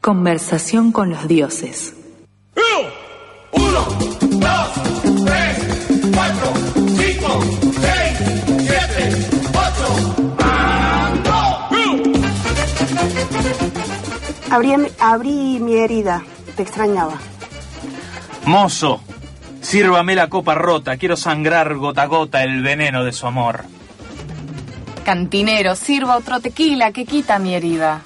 Conversación con los dioses. Uno, dos, tres, cuatro, cinco, seis, siete, ocho. Abrí, abrí mi herida. Te extrañaba. Mozo, sírvame la copa rota. Quiero sangrar gota a gota el veneno de su amor. Cantinero, sirva otro tequila que quita mi herida.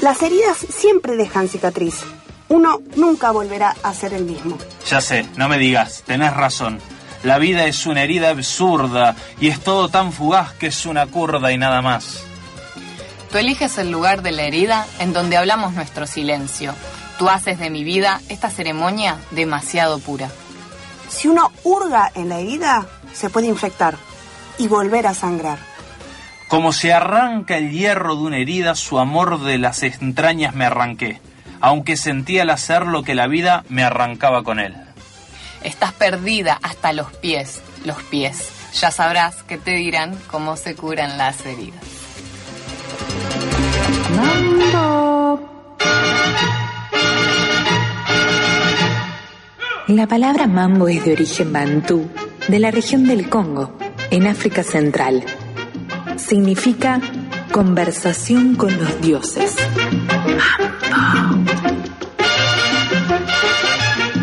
Las heridas siempre dejan cicatriz. Uno nunca volverá a ser el mismo. Ya sé, no me digas, tenés razón. La vida es una herida absurda y es todo tan fugaz que es una curda y nada más. Tú eliges el lugar de la herida en donde hablamos nuestro silencio. Tú haces de mi vida esta ceremonia demasiado pura. Si uno hurga en la herida, se puede infectar y volver a sangrar. Como se arranca el hierro de una herida, su amor de las entrañas me arranqué, aunque sentía al hacer lo que la vida me arrancaba con él. Estás perdida hasta los pies, los pies. Ya sabrás que te dirán cómo se curan las heridas. La palabra mambo es de origen bantú, de la región del Congo, en África Central. Significa conversación con los dioses.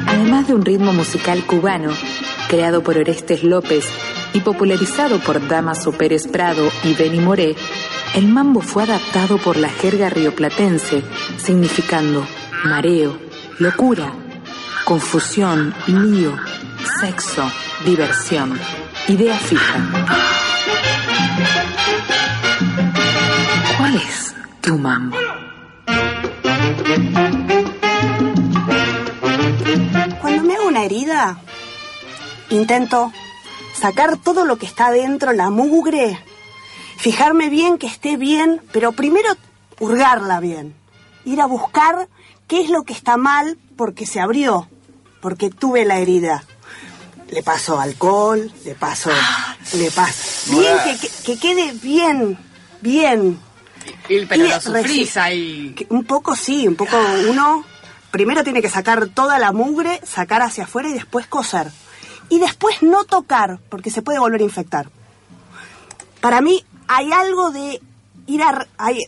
Además de un ritmo musical cubano, creado por Orestes López y popularizado por Damaso Pérez Prado y Benny Moré, el mambo fue adaptado por la jerga rioplatense, significando mareo, locura, confusión, lío, sexo, diversión, idea fija. Tu mambo? Cuando me hago una herida, intento sacar todo lo que está adentro, la mugre, fijarme bien que esté bien, pero primero hurgarla bien, ir a buscar qué es lo que está mal porque se abrió, porque tuve la herida. Le paso alcohol, le paso, le paso. Bien, que, que- que quede bien, bien. Pero Y lo sufrís ahí. Un poco sí, un poco uno primero tiene que sacar toda la mugre, sacar hacia afuera y después coser. Y después no tocar, porque se puede volver a infectar. Para mí hay algo de ir a... Hay,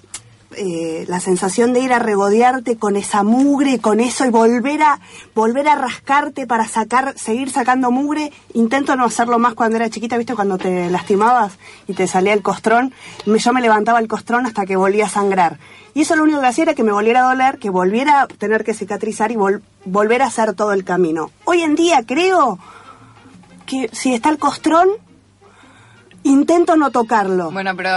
eh, la sensación de ir a regodearte con esa mugre, con eso y volver a volver a rascarte para sacar, seguir sacando mugre. Intento no hacerlo más cuando era chiquita, ¿viste? Cuando te lastimabas y te salía el costrón. Yo me levantaba el costrón hasta que volvía a sangrar. Y eso lo único que hacía era que me volviera a doler, que volviera a tener que cicatrizar y vol- volver a hacer todo el camino. Hoy en día creo que si está el costrón, intento no tocarlo. Bueno, pero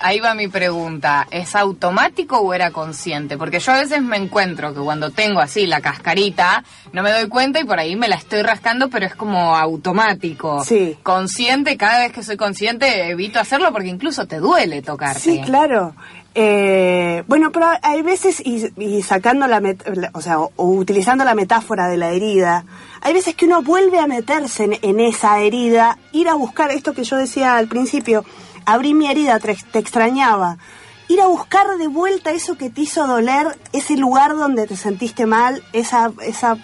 ahí va mi pregunta. ¿Es automático o era consciente? Porque yo a veces me encuentro que cuando tengo así la cascarita, no me doy cuenta y por ahí me la estoy rascando, pero es como automático. Sí. Consciente, cada vez que soy consciente evito hacerlo porque incluso te duele tocarte. Sí, claro. Eh, bueno, pero hay veces, y, y sacando la, met- o sea, o, utilizando la metáfora de la herida, hay veces que uno vuelve a meterse en, en esa herida, ir a buscar esto que yo decía al principio, abrí mi herida, te, te extrañaba, ir a buscar de vuelta eso que te hizo doler, ese lugar donde te sentiste mal, esa, esa,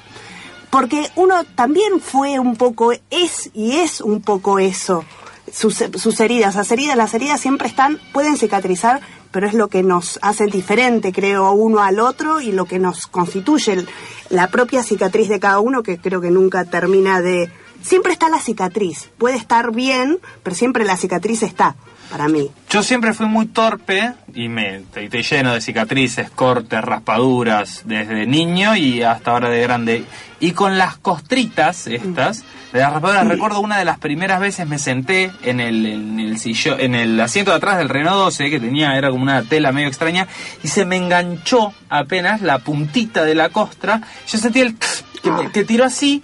porque uno también fue un poco, es y es un poco eso sus, sus heridas. Las heridas, las heridas siempre están, pueden cicatrizar, pero es lo que nos hace diferente, creo, uno al otro y lo que nos constituye la propia cicatriz de cada uno, que creo que nunca termina de... Siempre está la cicatriz, puede estar bien, pero siempre la cicatriz está. Para mí. Yo siempre fui muy torpe y me estoy, lleno de cicatrices, cortes, raspaduras desde niño y hasta ahora de grande. Y con las costritas estas, de las raspaduras, recuerdo una de las primeras veces me senté en el, en el sillón, en el asiento de atrás del Renault 12 que tenía, era como una tela medio extraña, y se me enganchó apenas la puntita de la costra. Yo sentí el que, me- que tiró así,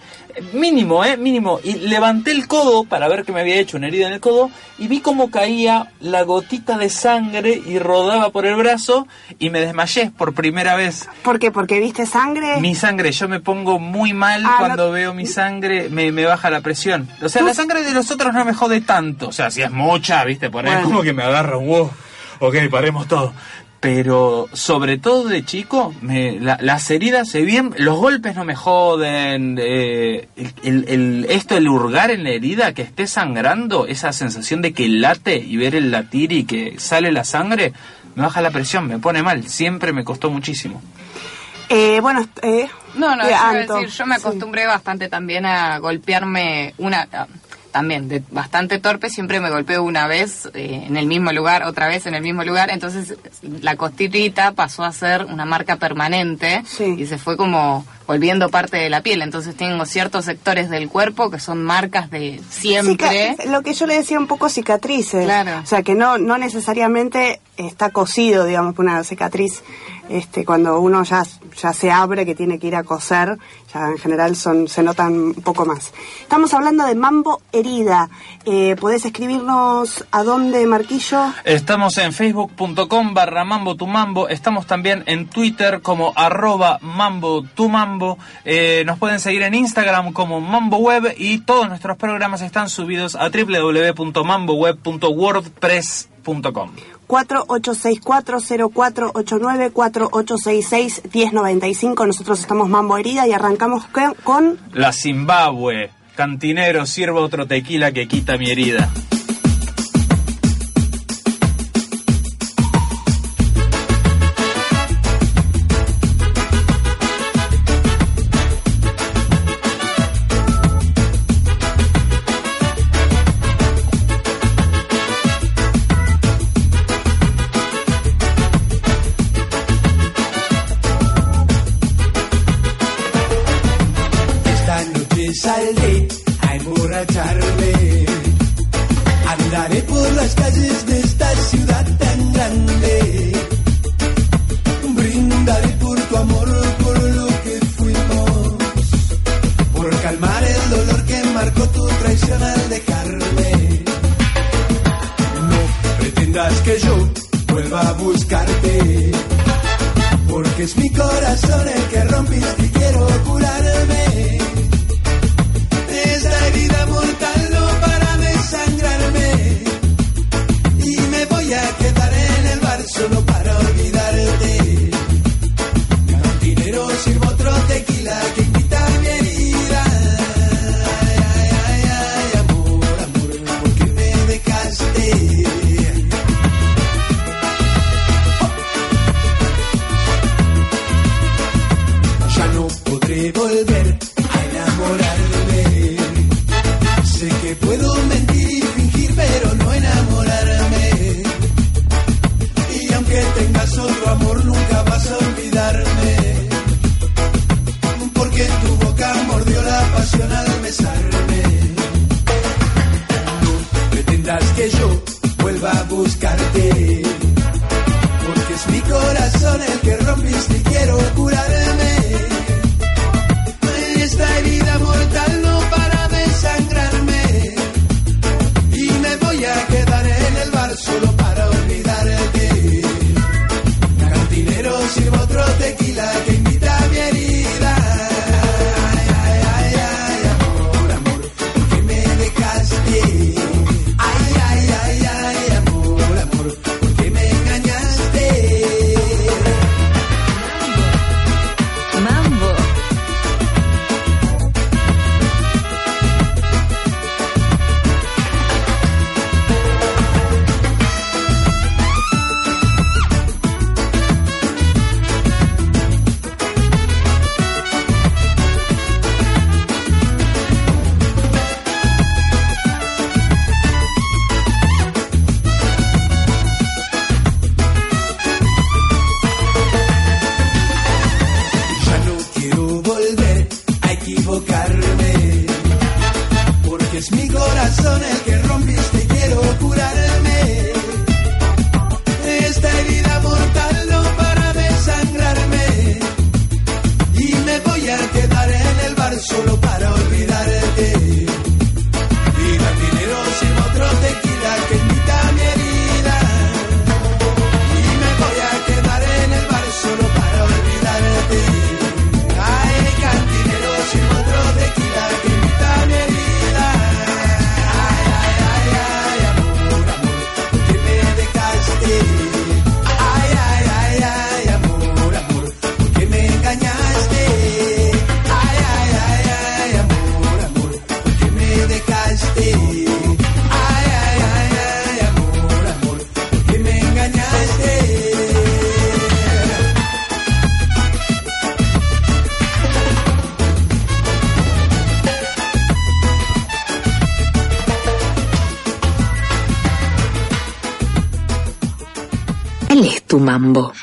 mínimo, eh, mínimo, y levanté el codo para ver que me había hecho una herida en el codo y vi cómo caía la gotita de sangre y rodaba por el brazo y me desmayé por primera vez. ¿Por qué? Porque viste sangre. Mi sangre, yo me pongo muy mal Ah, cuando no- veo mi sangre, me, me baja la presión. O sea, la sangre de los otros no me jode tanto. O sea, si es mucha, viste, por ahí Bueno. como que me agarra un wow. Ok, paremos todo. Pero sobre todo de chico, me, la- las heridas se bien, los golpes no me joden, eh, el, el- el- esto, el hurgar en la herida, que esté sangrando, esa sensación de que late y ver el latir y que sale la sangre, me baja la presión, me pone mal, siempre me costó muchísimo. Eh, bueno, eh, No, no, yo, decir, me sí. acostumbré bastante también a golpearme una... También, de bastante torpe, siempre me golpeo una vez eh, en el mismo lugar, otra vez en el mismo lugar, entonces la costillita pasó a ser una marca permanente Sí. y se fue como volviendo parte de la piel, entonces tengo ciertos sectores del cuerpo que son marcas de siempre. Cica- lo que yo le decía un poco cicatrices. Claro. O sea, que no, no necesariamente está cosido, digamos, por una cicatriz. Este, cuando uno ya, ya se abre, que tiene que ir a coser, ya en general son, se notan un poco más. Estamos hablando de mambo herida. Eh, ¿Podés escribirnos a dónde, Marquillo? Estamos en facebook.com barra mambo tu mambo. Estamos también en Twitter como arroba mambo tu mambo. Eh, nos pueden seguir en Instagram como mambo web y todos nuestros programas están subidos a www.mamboweb.wordpress.com. 48640489 4866-1095. Nosotros estamos Mambo Herida y arrancamos con- La Zimbabue. Cantinero, sirva otro tequila que quita mi herida.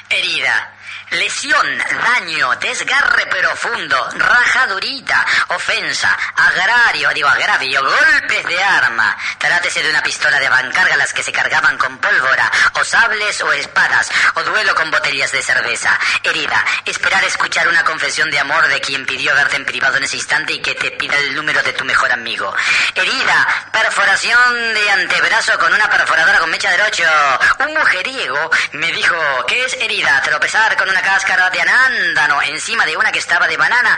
Herida. Lesión, desgarre profundo, rajadurita, ofensa, agrario, digo agravio, golpes de arma. Trátese de una pistola de las que se cargaban con pólvora, o sables o espadas, o duelo con botellas de cerveza. Herida, esperar escuchar una confesión de amor de quien pidió verte en privado en ese instante y que te pida el número de tu mejor amigo. Herida, perforación de antebrazo con una perforadora con mecha del 8. Un mujeriego me dijo que es herida, tropezar con una cáscara de anándano encima de una que estaba de banana,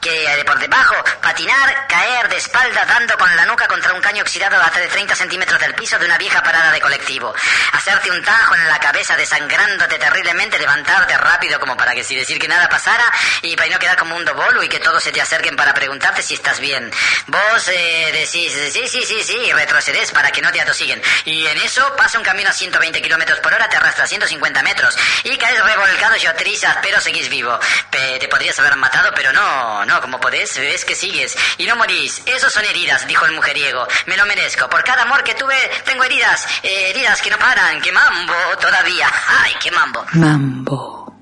que por debajo, patinar, caer de espalda dando con la nuca contra un caño oxidado hasta de 30 centímetros del piso de una vieja parada de colectivo, hacerte un tajo en la cabeza desangrándote terriblemente, levantarte rápido como para que si decir que nada pasara y para no quedar como un dobolo y que todos se te acerquen para preguntarte si estás bien. Vos eh, decís, sí, sí, sí, sí, y retrocedes para que no te atosiguen. Y en eso pasa un camino a 120 kilómetros por hora, te arrastra a 150 metros y caes revolcado y trizas, pero seguís vivo. Te podrías haber matado, pero no, no, como podés, ves que sigues. Y no morís. Esos son heridas, dijo el mujeriego. Me lo merezco. Por cada amor que tuve, tengo heridas. Eh, heridas que no paran. ¡Qué mambo todavía! ¡Ay, qué mambo! Mambo.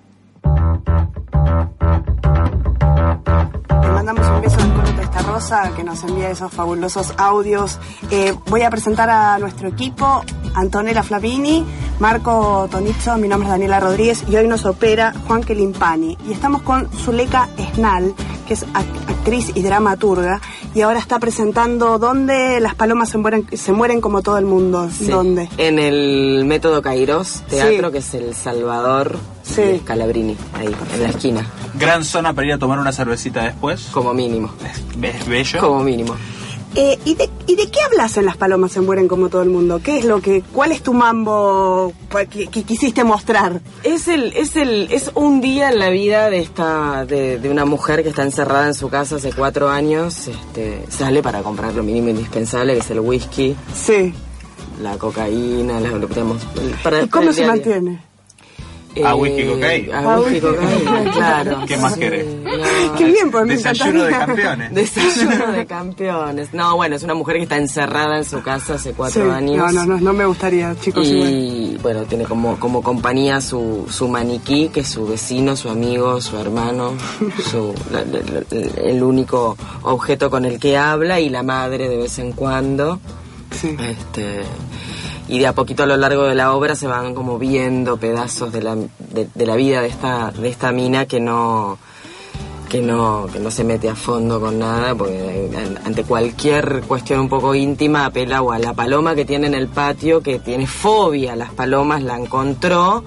Le mandamos un beso al Colo Testa Rosa que nos envía esos fabulosos audios. Eh, voy a presentar a nuestro equipo. Antonella Flavini, Marco Tonizzo, mi nombre es Daniela Rodríguez y hoy nos opera Juan Kelimpani. Y estamos con Zuleika Esnal, que es actriz y dramaturga, y ahora está presentando ¿Dónde las palomas se mueren, se mueren como todo el mundo? ¿Dónde? En el Método Kairos Teatro, que es el Salvador Sí. de Scalabrini, ahí, en la esquina, Gran zona para ir a tomar una cervecita después. como mínimo. ¿Ves bello? Como mínimo. Eh, ¿y, de, ¿Y de qué hablas en Las Palomas se mueren como todo el mundo? ¿Qué es lo que, cuál es tu mambo que, que quisiste mostrar? Es el, es el, es un día en la vida de esta, de, de una mujer que está encerrada en su casa hace cuatro años, este, sale para comprar lo mínimo indispensable, que es el whisky, Sí. la cocaína, la, tenemos, para, ¿Y cómo se día mantiene? A whisky cocaína. A whisky cocaína, claro. ¿Qué más Sí, querés? no. Qué bien, pues me Desayuno de campeones. Desayuno de campeones. No, bueno, es una mujer que está encerrada en su casa hace Sí. cuatro años. No, no, no, no me gustaría, chicos. igual. Y bueno, tiene como, como compañía su, su maniquí, que es su vecino, su amigo, su hermano, su, la- la- la- el único objeto con el que habla y la madre de vez en cuando. Sí. Este, y de a poquito a lo largo de la obra se van como viendo pedazos de la, de, de la vida de esta, de esta mina que no, que no, que no se mete a fondo con nada, porque ante cualquier cuestión un poco íntima apela a la paloma que tiene en el patio, que tiene fobia a las palomas, la encontró,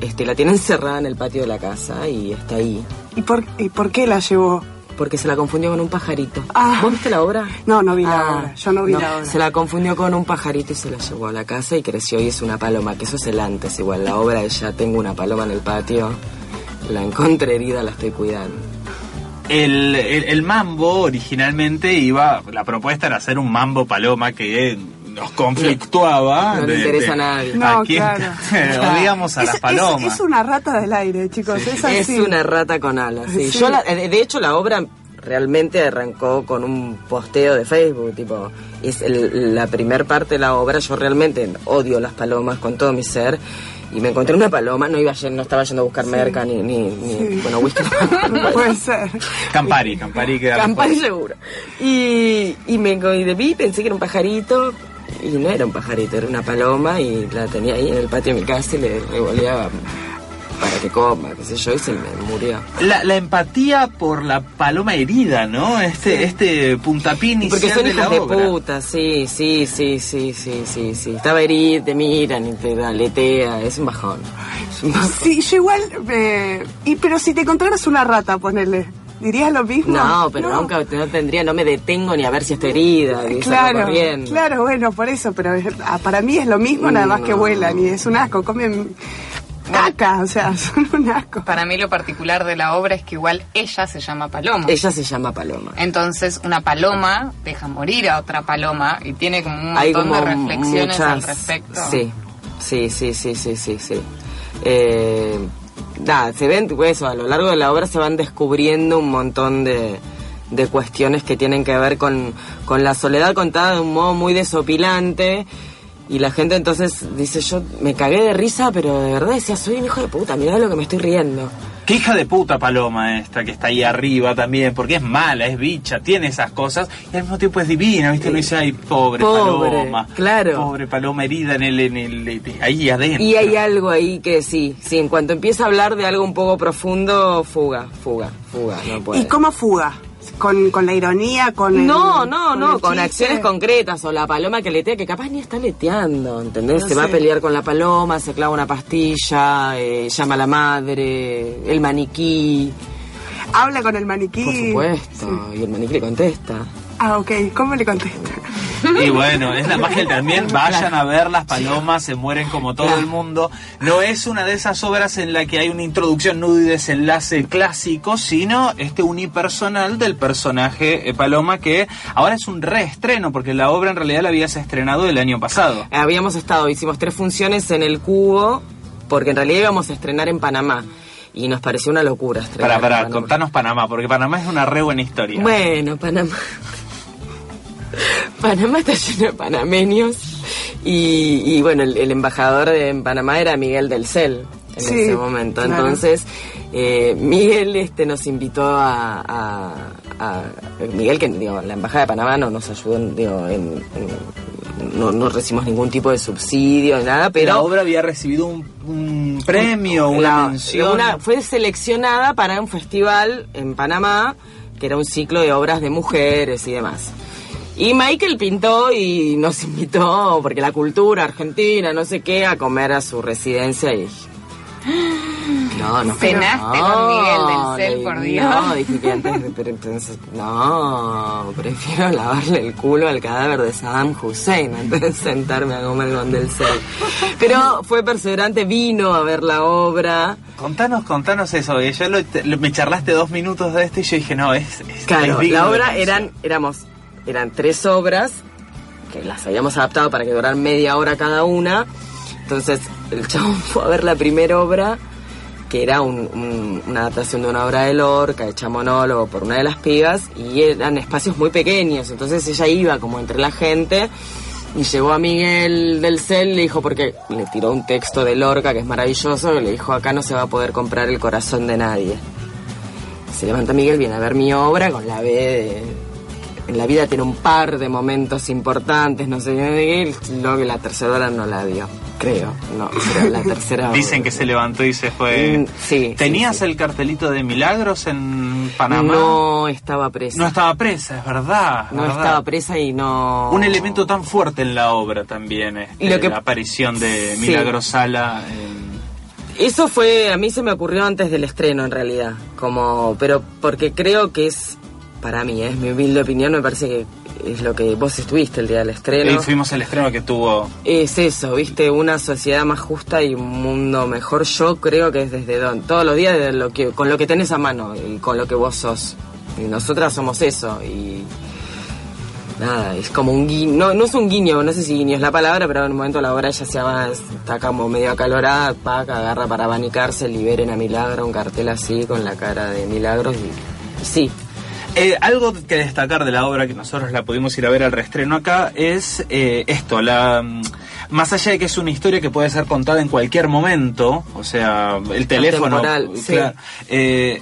este, la tiene encerrada en el patio de la casa y está ahí. ¿Y por, ¿Y por qué la llevó? Porque se la confundió con un pajarito. Ah. ¿Vos viste la obra? No, no vi la Ah, obra. Yo no vi la obra. Se la confundió con un pajarito y se la llevó a la casa y creció y es una paloma, que eso es el antes. Igual la obra de ya tengo una paloma en el patio, la encontré herida, la estoy cuidando. El, el, el mambo originalmente iba, la propuesta era hacer un mambo paloma que nos conflictuaba. No le interesa a nadie. No, quién- claro. Odiamos a Es- las palomas. Es, una rata del aire, chicos. Es Es así. una rata con alas, sí. Sí. Yo la- de de hecho la obra realmente arrancó con un posteo de Facebook, tipo, es el- la primer parte de la obra, yo realmente odio las palomas con todo mi ser. Y me encontré una paloma, no iba no estaba yendo a buscar merca ni, ni, ni- Sí. bueno, whisky. Puede ser. Campari, Campari queda Campari seguro. Y, y me y de vi, pensé que era un pajarito, y no era un pajarito, era una paloma, y la tenía ahí en el patio de mi casa y le revoleaba para que coma, qué sé yo, y se me murió. La, la empatía por la paloma herida, ¿no? Este, este puntapié Y porque inicial son de hijos de obra. puta, sí, sí, sí, sí, sí, sí, sí. Estaba herida, te miran y te aletea, es un bajón. Es un bajón. Sí, yo igual. eh, y, pero si te encontraras una rata, ponele. ¿Dirías lo mismo? No, pero nunca no tendría, no me detengo ni a ver si estoy herida, Claro, corriendo. claro, bueno, por eso, pero ah, para mí es lo mismo, nada más que No. vuelan y es un asco, comen caca, o sea, son un asco. Para mí lo particular de la obra es que igual ella se llama Paloma. Ella se llama Paloma. Entonces una paloma deja morir a otra paloma y tiene como un Hay montón como de reflexiones al respecto. Sí, sí, sí, sí, sí, sí, sí. Eh, nada, se ven, pues, eso, a lo largo de la obra se van descubriendo un montón de, de cuestiones que tienen que ver con, con la soledad contada de un modo muy desopilante Y la gente entonces dice, yo me cagué de risa, pero de verdad decía, soy un hijo de puta, mirá lo que me estoy riendo. Qué hija de puta Paloma esta que está ahí arriba también, porque es mala, es bicha, tiene esas cosas y al mismo tiempo es divina, ¿viste? Uno dice, ay, pobre, Pobre, Paloma. claro. Pobre Paloma herida en el, en el, ahí adentro. Y hay algo ahí que sí, sí, en cuanto empieza a hablar de algo un poco profundo, fuga, fuga, fuga, no puede. ¿Y cómo fuga? ¿Con, con la ironía? con el- No, no, no, el con chiste? acciones concretas o la paloma que letea, que capaz ni está leteando, ¿entendés? No se va a pelear con la paloma, se clava una pastilla, eh, llama a la madre, el maniquí, Habla con el maniquí. por supuesto, y el maniquí le contesta. Ah, ok. ¿Cómo le contesta? Y bueno, es la magia también. Vayan a ver las palomas, se mueren como todo el mundo. No es una de esas obras en la que hay una introducción, nudo y desenlace clásico, sino este unipersonal del personaje eh, Paloma que ahora es un reestreno, porque la obra en realidad la habías estrenado el año pasado. Habíamos estado, hicimos tres funciones en el Cubo, porque en realidad íbamos a estrenar en Panamá. Y nos pareció una locura estrenar. Para, para, Panamá. contanos Panamá, porque Panamá es una re buena historia. Bueno, Panamá. Panamá está lleno de panameños. Y, y bueno, el, el embajador de en Panamá era Miguel del Cel en Sí, ese momento. claro. Entonces, eh, Miguel este nos invitó a, a- a- Miguel, que digo, la embajada de Panamá no nos ayudó, digo, en- en- no, no recibimos ningún tipo de subsidio, nada, pero. la obra había recibido un, un premio, una mención. una- fue seleccionada para un festival en Panamá, que era un ciclo de obras de mujeres y demás. Y Michael pintó y nos invitó, porque la cultura argentina, no sé qué, a comer a su residencia y... No, no. Cenaste no, con Miguel del Cel, le- por Dios. No, dije que antes, de- pero entonces, no, prefiero lavarle el culo al cadáver de Saddam Hussein antes de sentarme a comer con del Cel. Pero fue perseverante, vino a ver la obra. Contanos, contanos eso. que Yo lo- te- lo- me charlaste dos minutos de esto y yo dije, no, es. es- Claro, es la obra eran, éramos, eran tres obras que las habíamos adaptado para que duraran media hora cada una. Entonces el chabón fue a ver la primera obra, que era un- un- una adaptación de una obra de Lorca, hecha monólogo por una de las pibas, y eran espacios muy pequeños. Entonces ella iba como entre la gente. Y llegó a Miguel del Cel, le dijo, porque le tiró un texto de Lorca que es maravilloso, y le dijo, acá no se va a poder comprar el corazón de nadie. Se levanta Miguel, viene a ver mi obra con la B de... En la vida tiene un par de momentos importantes, no sé qué, luego que la tercera hora no la dio, creo, no, pero la tercera Dicen que se levantó y se fue. Mm, sí, ¿Tenías sí, sí. el cartelito de Milagros en Panamá? No estaba presa. No estaba presa, es verdad. No verdad. estaba presa y no... Un elemento tan fuerte en la obra también, este, Lo que- la aparición de. Milagros Sala. en- Eso fue, a mí se me ocurrió antes del estreno en realidad, como, pero porque creo que es, para mí, es mi humilde opinión, me parece que es lo que vos estuviste el día del estreno. Ahí fuimos el estreno que tuvo. Es eso, viste, una sociedad más justa y un mundo mejor. Yo creo que es desde don, todos los días desde lo que, con lo que tenés a mano y con lo que vos sos. Y nosotras somos eso y nada, es como un guiño, no, no es un guiño, no sé si guiño es la palabra, pero en un momento la obra ya se va, está como medio acalorada, paca, agarra para abanicarse, liberen a Milagro, un cartel así con la cara de Milagros y, y sí, Eh, algo que destacar de la obra que nosotros la pudimos ir a ver al reestreno acá es eh, esto, la mm, más allá de que es una historia que puede ser contada en cualquier momento, o sea, el teléfono, sí. eh,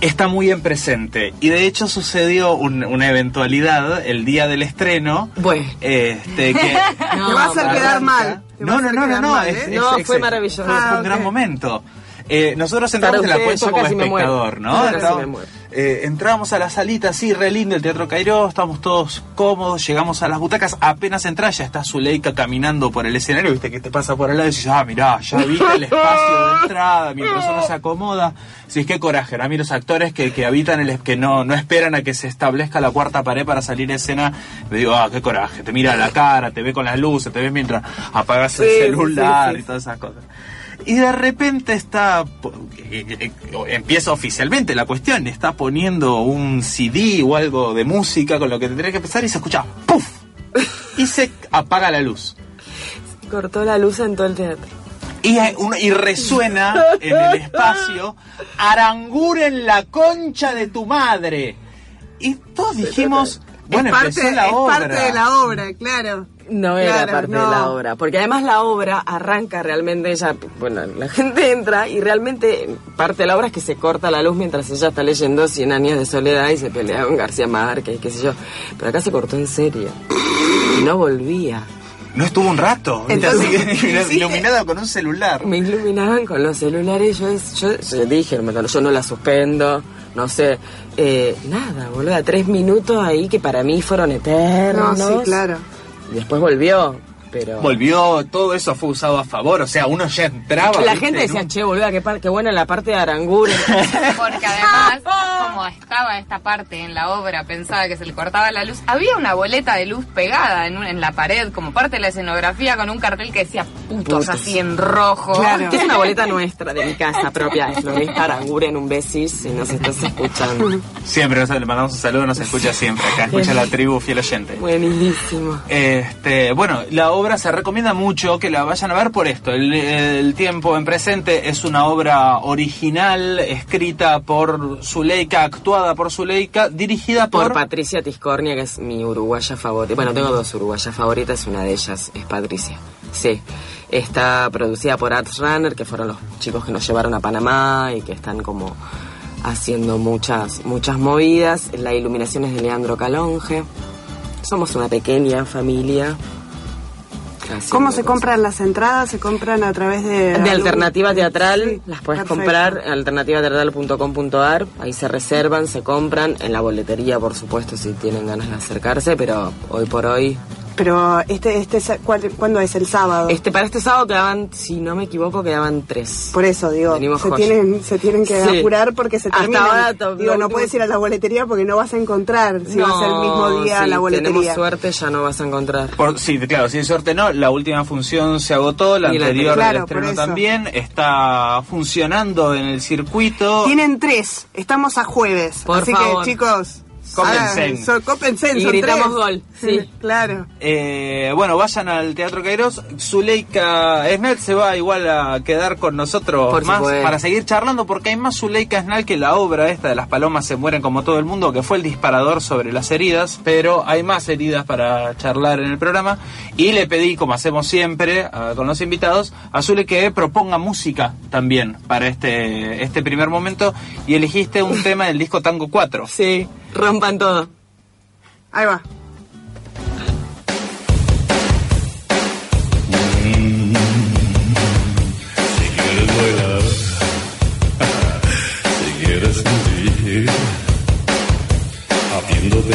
está muy en presente y de hecho sucedió un- una eventualidad el día del estreno, bueno. este que No, Te va a hacer arranca. quedar mal. No, no, no, no, no, mal, es- ¿eh? es- No, es- fue maravilloso. fue Ah, un gran momento. Eh, nosotros entramos en la yo como casi me muero. espectador, ¿no? Eh, entramos a la salita así, re lindo, el Teatro Cairó, estamos todos cómodos, llegamos a las butacas, apenas entras, ya está Zuleika caminando por el escenario, viste que te pasa por al lado y dices, ah, mirá, ya viste el espacio de entrada, mientras uno se acomoda. Sí, es que coraje, a mí los actores que, que habitan el, que no, no esperan a que se establezca la cuarta pared para salir a escena, me digo, ah, qué coraje, te mira la cara, te ve con las luces, te ves mientras apagas el Sí, celular sí, sí. y todas esas cosas. Y de repente está, empieza oficialmente la cuestión, está poniendo un CD o algo de música con lo que tendría que empezar y se escucha ¡puf! Y se apaga la luz. Cortó la luz en todo el teatro. Y, y resuena en el espacio, Aranguren la concha de tu madre. Y todos dijimos, bueno, es parte, empezó la es obra. parte de la obra, claro. No era Claro, parte no. de la obra, porque además la obra arranca realmente ella, bueno, la gente entra y realmente parte de la obra es que se corta la luz mientras ella está leyendo Cien años de soledad y se pelea con García Márquez, qué sé yo. Pero acá se cortó en serio y no volvía. No estuvo un rato. Entonces, iluminada con un celular. Me iluminaban con los celulares, yo, yo, yo dije, "No, yo no la suspendo, no sé, eh, nada, boluda, tres minutos ahí que para mí fueron No, eternos. sí, claro. Después volvió, pero... Volvió, todo eso fue usado a favor, o sea, uno ya entraba. La gente en decía, un- che, boluda, qué, par- qué buena la parte de Aranguren. Porque además, como estaba esta parte en la obra, pensaba que se le cortaba la luz, había una boleta de luz pegada en, un- en la pared, como parte de la escenografía, con un cartel que decía putos, Putos. así en rojo. Claro. que es una boleta nuestra, de mi casa propia, de Floresta Aranguren, un besis, si nos estás escuchando. Siempre, o sea, le mandamos un saludo, nos escucha siempre. Acá escucha la tribu fiel oyente. Buenísimo. Este, bueno, la obra se recomienda mucho que la vayan a ver por esto. El, el tiempo en presente es una obra original, escrita por Zuleika, actuada por Zuleika, dirigida Por por... Patricia Tiscornia, que es mi uruguaya favorita. Bueno, tengo dos uruguayas favoritas, una de ellas es Patricia. Sí. Está producida por Arts Runner, que fueron los chicos que nos llevaron a Panamá y que están como haciendo muchas, muchas movidas. La iluminación es de Leandro Calonge. Somos una pequeña familia. ¿Cómo se compran las entradas? ¿Se compran a través de...? De algún- Alternativa Teatral, Sí, las puedes comprar en alternativateatral.com.ar, ahí se reservan, se compran, en la boletería por supuesto si tienen ganas de acercarse, pero hoy por hoy... Pero este, este, es- ¿cuál- ¿cuándo es? ¿El sábado? Este, para este sábado quedaban, si no me equivoco, quedaban tres. Por eso, digo, se tienen, se tienen que Sí. apurar porque se Hasta terminan. ahora digo, no último- puedes ir a la boletería porque no vas a encontrar si va a ser el mismo día sí, la boletería. tenemos suerte, ya no vas a encontrar. Por- sí, claro, si hay suerte no, la última función se agotó, la Y la anterior Claro, eso. también, está funcionando en el circuito. Tienen tres, estamos a jueves. Por así favor. que chicos, So- Y son gritamos tres. gol, sí. claro. Eh, bueno, vayan al Teatro Kairos. Zuleika Snell se va igual a quedar con nosotros Por más para seguir charlando porque hay más Zuleika Snell que la obra esta de las palomas se mueren como todo el mundo, que fue el disparador sobre las heridas, pero hay más heridas para charlar en el programa y le pedí, como hacemos siempre a- con los invitados, a Zule que proponga música también para este, este primer momento y elegiste un tema del disco Tango 4. Sí, rompan todo. Ahí va. Si quieres bailar, si quieres sentir, haciéndote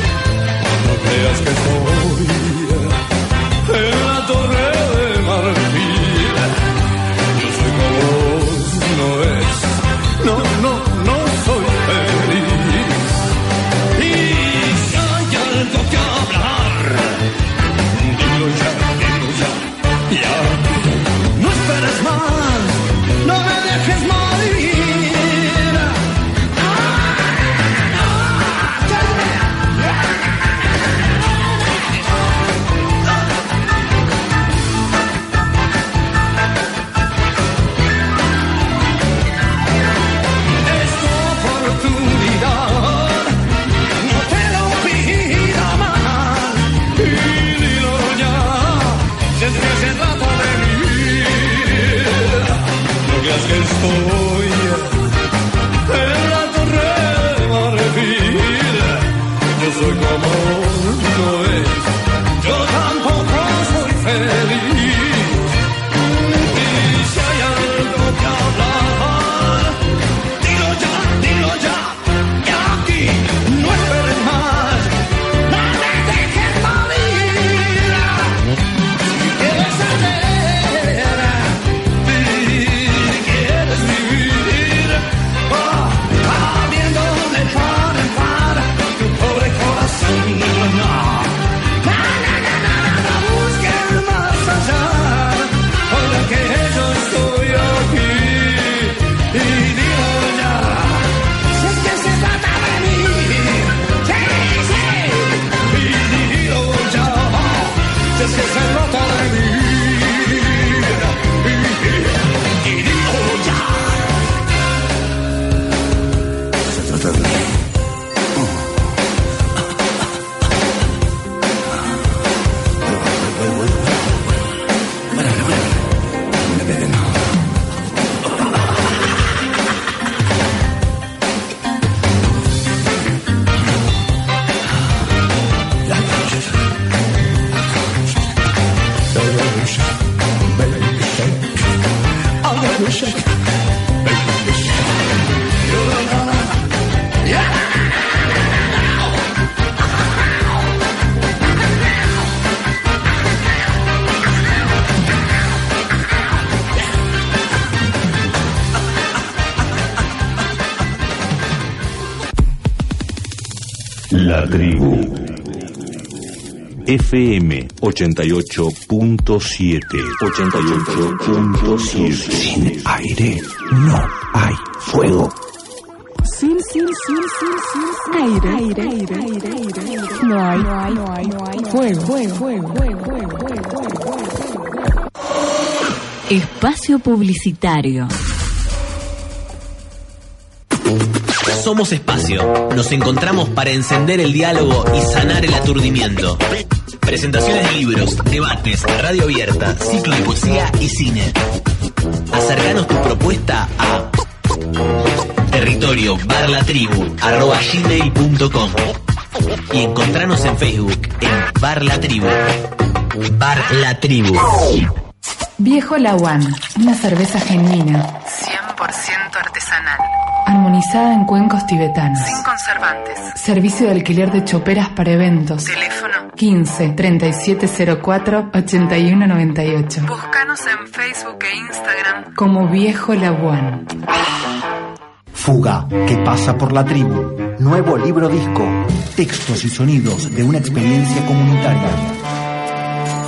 creas que estoy FM 88.7. 88.7. Sin aire no hay fuego. Sin, sin, sin, sin, sin aire. Aire, aire, aire, aire. No hay, no hay, no hay, no hay. Fuego, fuego, fuego, fuego, fuego, fuego, fuego. Espacio publicitario. Somos Espacio. Nos encontramos para encender el diálogo y sanar el aturdimiento. Presentaciones de libros, debates, radio abierta, ciclo de poesía y cine. Acercanos tu propuesta a territorio y encontranos en Facebook en Bar La Tribu. Bar La Tribu. Viejo Lawan, una cerveza genuina, 100% artesanal. armonizada en cuencos tibetanos. Sin conservantes. Servicio de alquiler de choperas para eventos. Teléfono. 15 3704 8198. Búscanos en Facebook e Instagram. Como Viejo Lawan. Fuga, que pasa por la tribu. Nuevo libro disco. Textos y sonidos de una experiencia comunitaria.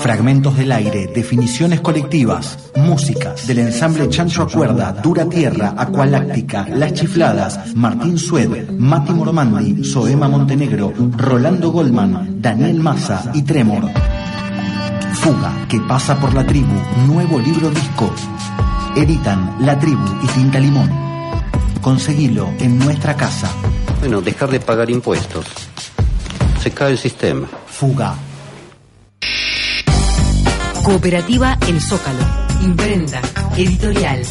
Fragmentos del aire, definiciones colectivas, música del ensamble Chancho Acuerda, Dura Tierra, Acualáctica, Las Chifladas, Martín Sued, Mati Mormandi, Soema Montenegro, Rolando Goldman, Daniel Massa y Tremor. Fuga, que pasa por la tribu. Nuevo libro disco. Editan La Tribu y Tinta Limón. Conseguilo en nuestra casa. Bueno, dejar de pagar impuestos. Se cae el sistema. Fuga. Cooperativa El Zócalo. Imprenta. Editorial.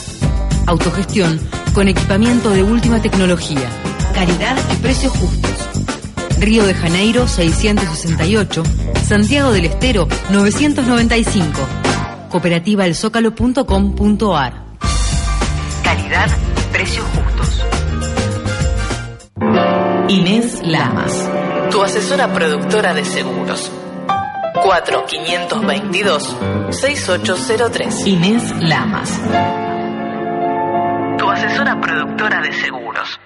Autogestión con equipamiento de última tecnología. Calidad y precios justos. Río de Janeiro 668. Santiago del Estero 995. Cooperativaelzócalo.com.ar Calidad, precios justos. Inés Lamas. Tu asesora productora de seguros. 4522-6803. Inés Lamas. Tu asesora productora de seguros.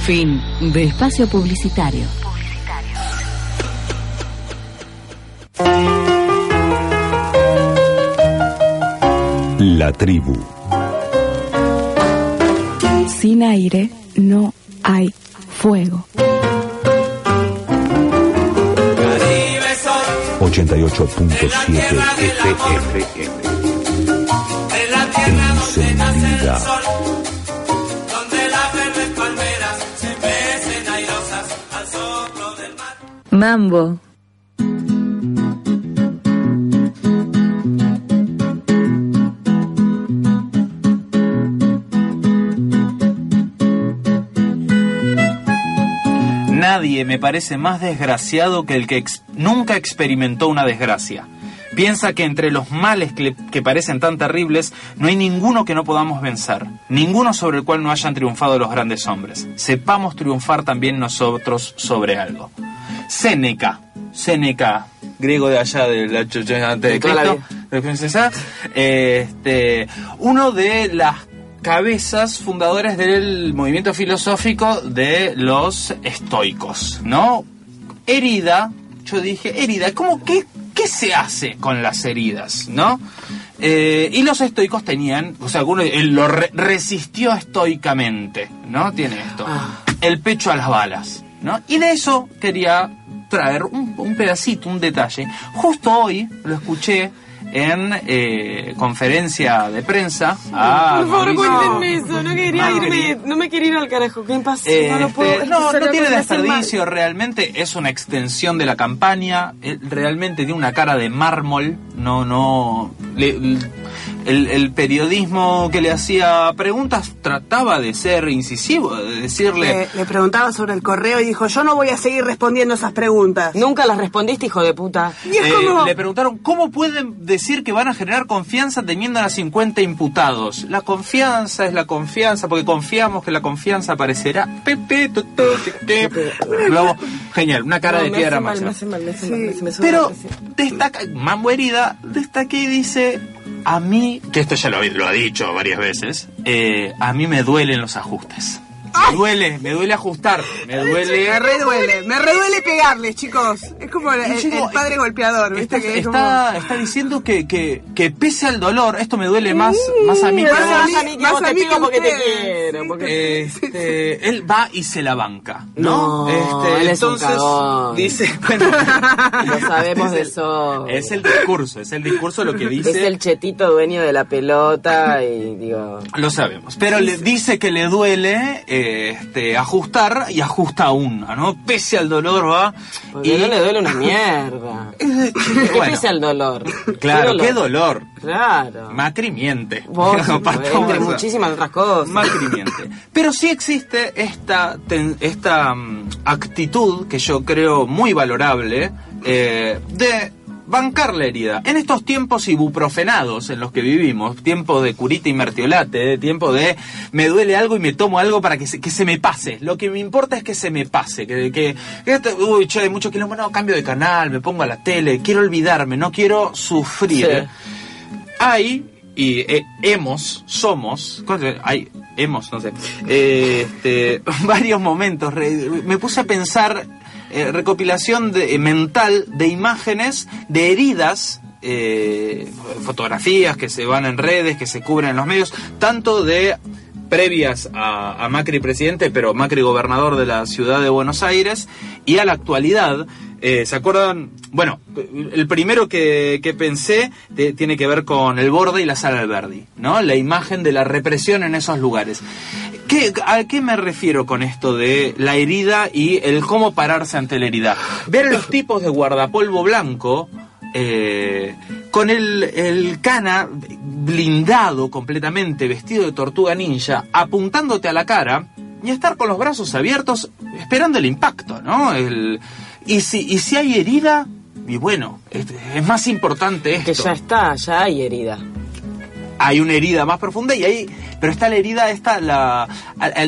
Fin de espacio publicitario. La tribu. Sin aire no hay fuego. 88.7 FM. Encendida. Donde Nadie me parece más desgraciado que el que ex- nunca experimentó una desgracia. Piensa que entre los males que, parecen tan terribles no hay ninguno que no podamos vencer, ninguno sobre el cual no hayan triunfado los grandes hombres. Sepamos triunfar también nosotros sobre algo. Séneca, Séneca, griego de allá de la antes de Cristo, princesa, este, uno de las cabezas fundadores del movimiento filosófico de los estoicos, ¿no? Herida, yo dije, herida, ¿cómo qué, qué se hace con las heridas, no? Eh, y los estoicos tenían, o sea, alguno él lo re- resistió estoicamente, ¿no? Tiene esto, el pecho a las balas, ¿no? Y de eso quería traer un, un pedacito, un detalle. Justo hoy lo escuché en eh, conferencia de prensa a Por favor, cuéntenme eso. No quería Marguerite. irme. No me quería ir al carajo. ¿Qué pasa? Este, no lo puedo. no, se no lo tiene desperdicio realmente, es una extensión de la campaña, él realmente tiene una cara de mármol, no, no, le- el, el periodismo que le hacía preguntas trataba de ser incisivo, de decirle, Le, le preguntaba sobre el correo y dijo, yo no voy a seguir respondiendo esas preguntas. Nunca las respondiste, hijo de puta. Y es eh, como... le preguntaron, ¿cómo pueden decir que van a generar confianza teniendo a 50 imputados? La confianza es la confianza, porque confiamos que la confianza aparecerá. Pepe, tu, tu. Luego, genial, una cara No, de piedra sube Pero destaca, Mambo Herida, destaque y dice, a mí, que esto ya lo, lo ha dicho varias veces, eh, a mí me duelen los ajustes. Me duele, me duele ajustar, me duele... Me reduele, me reduele pegarles, chicos. Es como el, el- el padre golpeador, ¿viste? Está, que es está, está diciendo que, que, que pese al dolor, esto me duele más, más a mí que Más a mí que a te pego porque te quiero. porque- Este, él va y se la banca, ¿no? No, este, él es un entonces cagón. dice, bueno, Lo sabemos de eso. Es el discurso, es el discurso lo que dice. Es el chetito dueño de la pelota y digo... Lo sabemos, pero le dice que le duele eh, este, ajustar y ajusta aún, ¿no? Pese al dolor va. Porque no le duele una mierda. ¿Qué Bueno. pesa el dolor? Claro, qué dolor. Claro. Macri miente. Vos, entre muchísimas otras cosas. Macri miente. Pero sí existe esta, esta mm, actitud que yo creo muy valorable eh, de bancar la herida. En estos tiempos ibuprofenados en los que vivimos, tiempo de curita y mertiolate, eh, tiempo de me duele algo y me tomo algo para que se, que se me pase. Lo que me importa es que se me pase, que, que, que uy, che, hay mucho quilombo, no, cambio de canal, me pongo a la tele, quiero olvidarme, no quiero sufrir. Hay y eh, hemos, somos, ¿cómo se- hay, hemos, no sé, eh, este, varios momentos. re- me puse a pensar eh, recopilación de, eh, mental de imágenes de heridas. eh, fotografías que se van en redes, que se cubren en los medios, tanto de previas a, a Macri presidente, pero Macri gobernador de la ciudad de Buenos Aires, y a la actualidad. Eh, ¿Se acuerdan? Bueno, el primero que, pensé tiene que ver con el borde y la sala Alberdi, ¿no? La imagen de la represión en esos lugares. ¿Qué, ¿A qué me refiero con esto de la herida y el cómo pararse ante la herida? Ver los tipos de guardapolvo blanco eh, con el, el cana blindado completamente, vestido de tortuga ninja, apuntándote a la cara y estar con los brazos abiertos esperando el impacto, ¿no? El, y, si, y si hay herida, y bueno, es, es más importante esto. Que ya está, ya hay herida. Hay una herida más profunda y hay, pero está la herida esta la,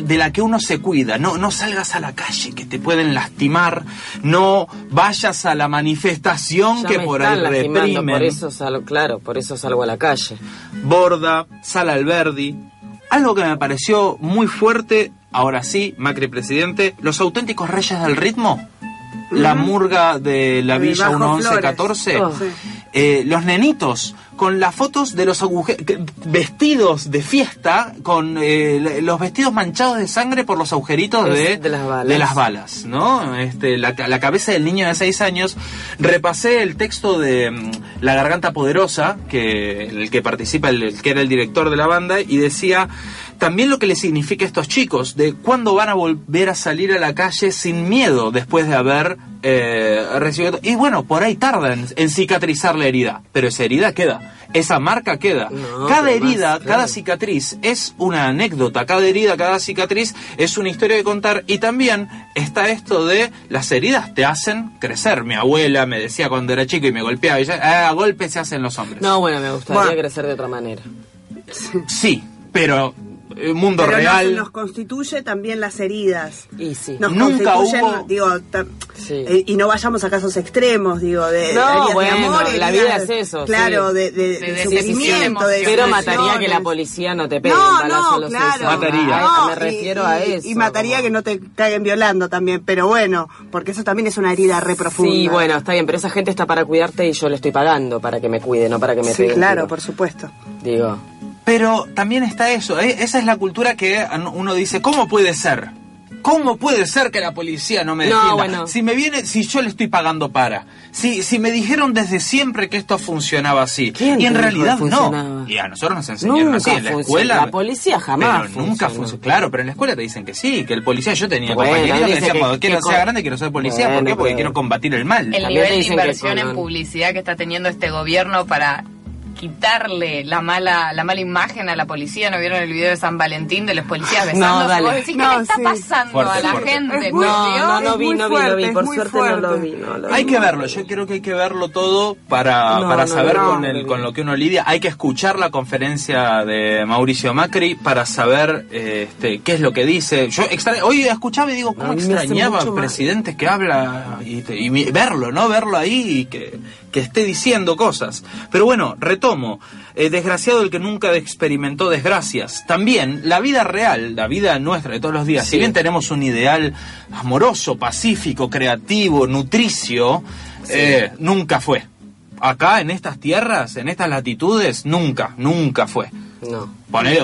de la que uno se cuida. No, no salgas a la calle que te pueden lastimar. No vayas a la manifestación Ya que me por ahí reprimen. por eso salgo, claro, por eso salgo a la calle. Borda, Sala Alberdi. Algo que me pareció muy fuerte, ahora sí, Macri presidente, los auténticos reyes del ritmo. La murga de la Villa Bajo 1114. Flores. Oh. Eh, los nenitos con las fotos de los agujeros, vestidos de fiesta, con eh, los vestidos manchados de sangre por los agujeritos de, de las balas. de las balas, ¿no? Este, la, la cabeza del niño de 6 años. Repasé el texto de mm, La Garganta Poderosa, que el que participa, el, el que era el director de la banda, y decía también lo que le significa a estos chicos, de cuándo van a volver a salir a la calle sin miedo después de haber eh, recibido... Y bueno, por ahí tardan en cicatrizar la herida, pero esa herida queda, esa marca queda. No, cada más, herida, claro. cada cicatriz es una anécdota, cada herida, cada cicatriz es una historia de contar y también está esto de las heridas te hacen crecer. Mi abuela me decía cuando era chico y me golpeaba, y ya, "Ah, a golpes se hacen los hombres. No, bueno, me gustaría Bueno. crecer de otra manera. Sí, pero el mundo Pero real... Nos, nos constituye también las heridas. Y sí. Nos Nunca constituyen, hubo- digo, Sí. eh, y no vayamos a casos extremos, digo, de No, heridas de bueno, amor, la heridas- vida es eso, Claro, sí. de, de, De de decisión sufrimiento, de Pero mataría que la policía no te pegue No, un balazo no, en los claro. sesos. Mataría. A- No, me y- refiero y, a eso. Y mataría como- que no te caigan violando también, pero bueno, porque eso también es una herida re profunda. Sí, bueno, está bien, pero esa gente está para cuidarte y yo le estoy pagando para que me cuide, no para que me Sí, pegue. claro, por supuesto. Digo, Pero también está eso, ¿eh? esa es la cultura que uno dice, ¿cómo puede ser? ¿Cómo puede ser que la policía no me No, defienda? bueno. Si me viene, si yo le estoy pagando para. Si, si me dijeron desde siempre que esto funcionaba así. ¿Quién y en realidad no. Y a nosotros nos enseñaron Nunca así en la escuela. La policía jamás Pero nunca funcionó. Claro, pero en la escuela te dicen que sí, que el policía, yo tenía Bueno, compañeritos que decían, que- cuando quiero que ser con- grande quiero ser policía. ¿Por Bueno, qué? Porque pero- quiero combatir el mal. El nivel de inversión en publicidad que está teniendo este gobierno para quitarle la mala la mala imagen a la policía. ¿No vieron el video de San Valentín de los policías No, besándose? dale. Vos decís, ¿qué No, le está sí. pasando Fuerte, a la fuerte. gente? Es muy- por no, no, no vi, no vi, no vi. Por suerte no lo vi. No lo Hay vi. que verlo, yo creo que hay que verlo todo para, No, para no, saber no, con, no, el, no. con lo que uno lidia. Hay que escuchar la conferencia de Mauricio Macri para saber este, qué es lo que dice. Yo extra- hoy escuchaba y digo, ¿cómo extrañaba mal. presidentes que habla y, te- y mi- verlo, ¿no? Verlo ahí y que, que esté diciendo cosas. Pero bueno, retomo. Tomo. Eh, desgraciado el que nunca experimentó desgracias. También la vida real, la vida nuestra de todos los días, si bien tenemos un ideal amoroso, pacífico, creativo, nutricio, eh, nunca fue. Acá, en estas tierras, en estas latitudes, nunca, nunca fue. No.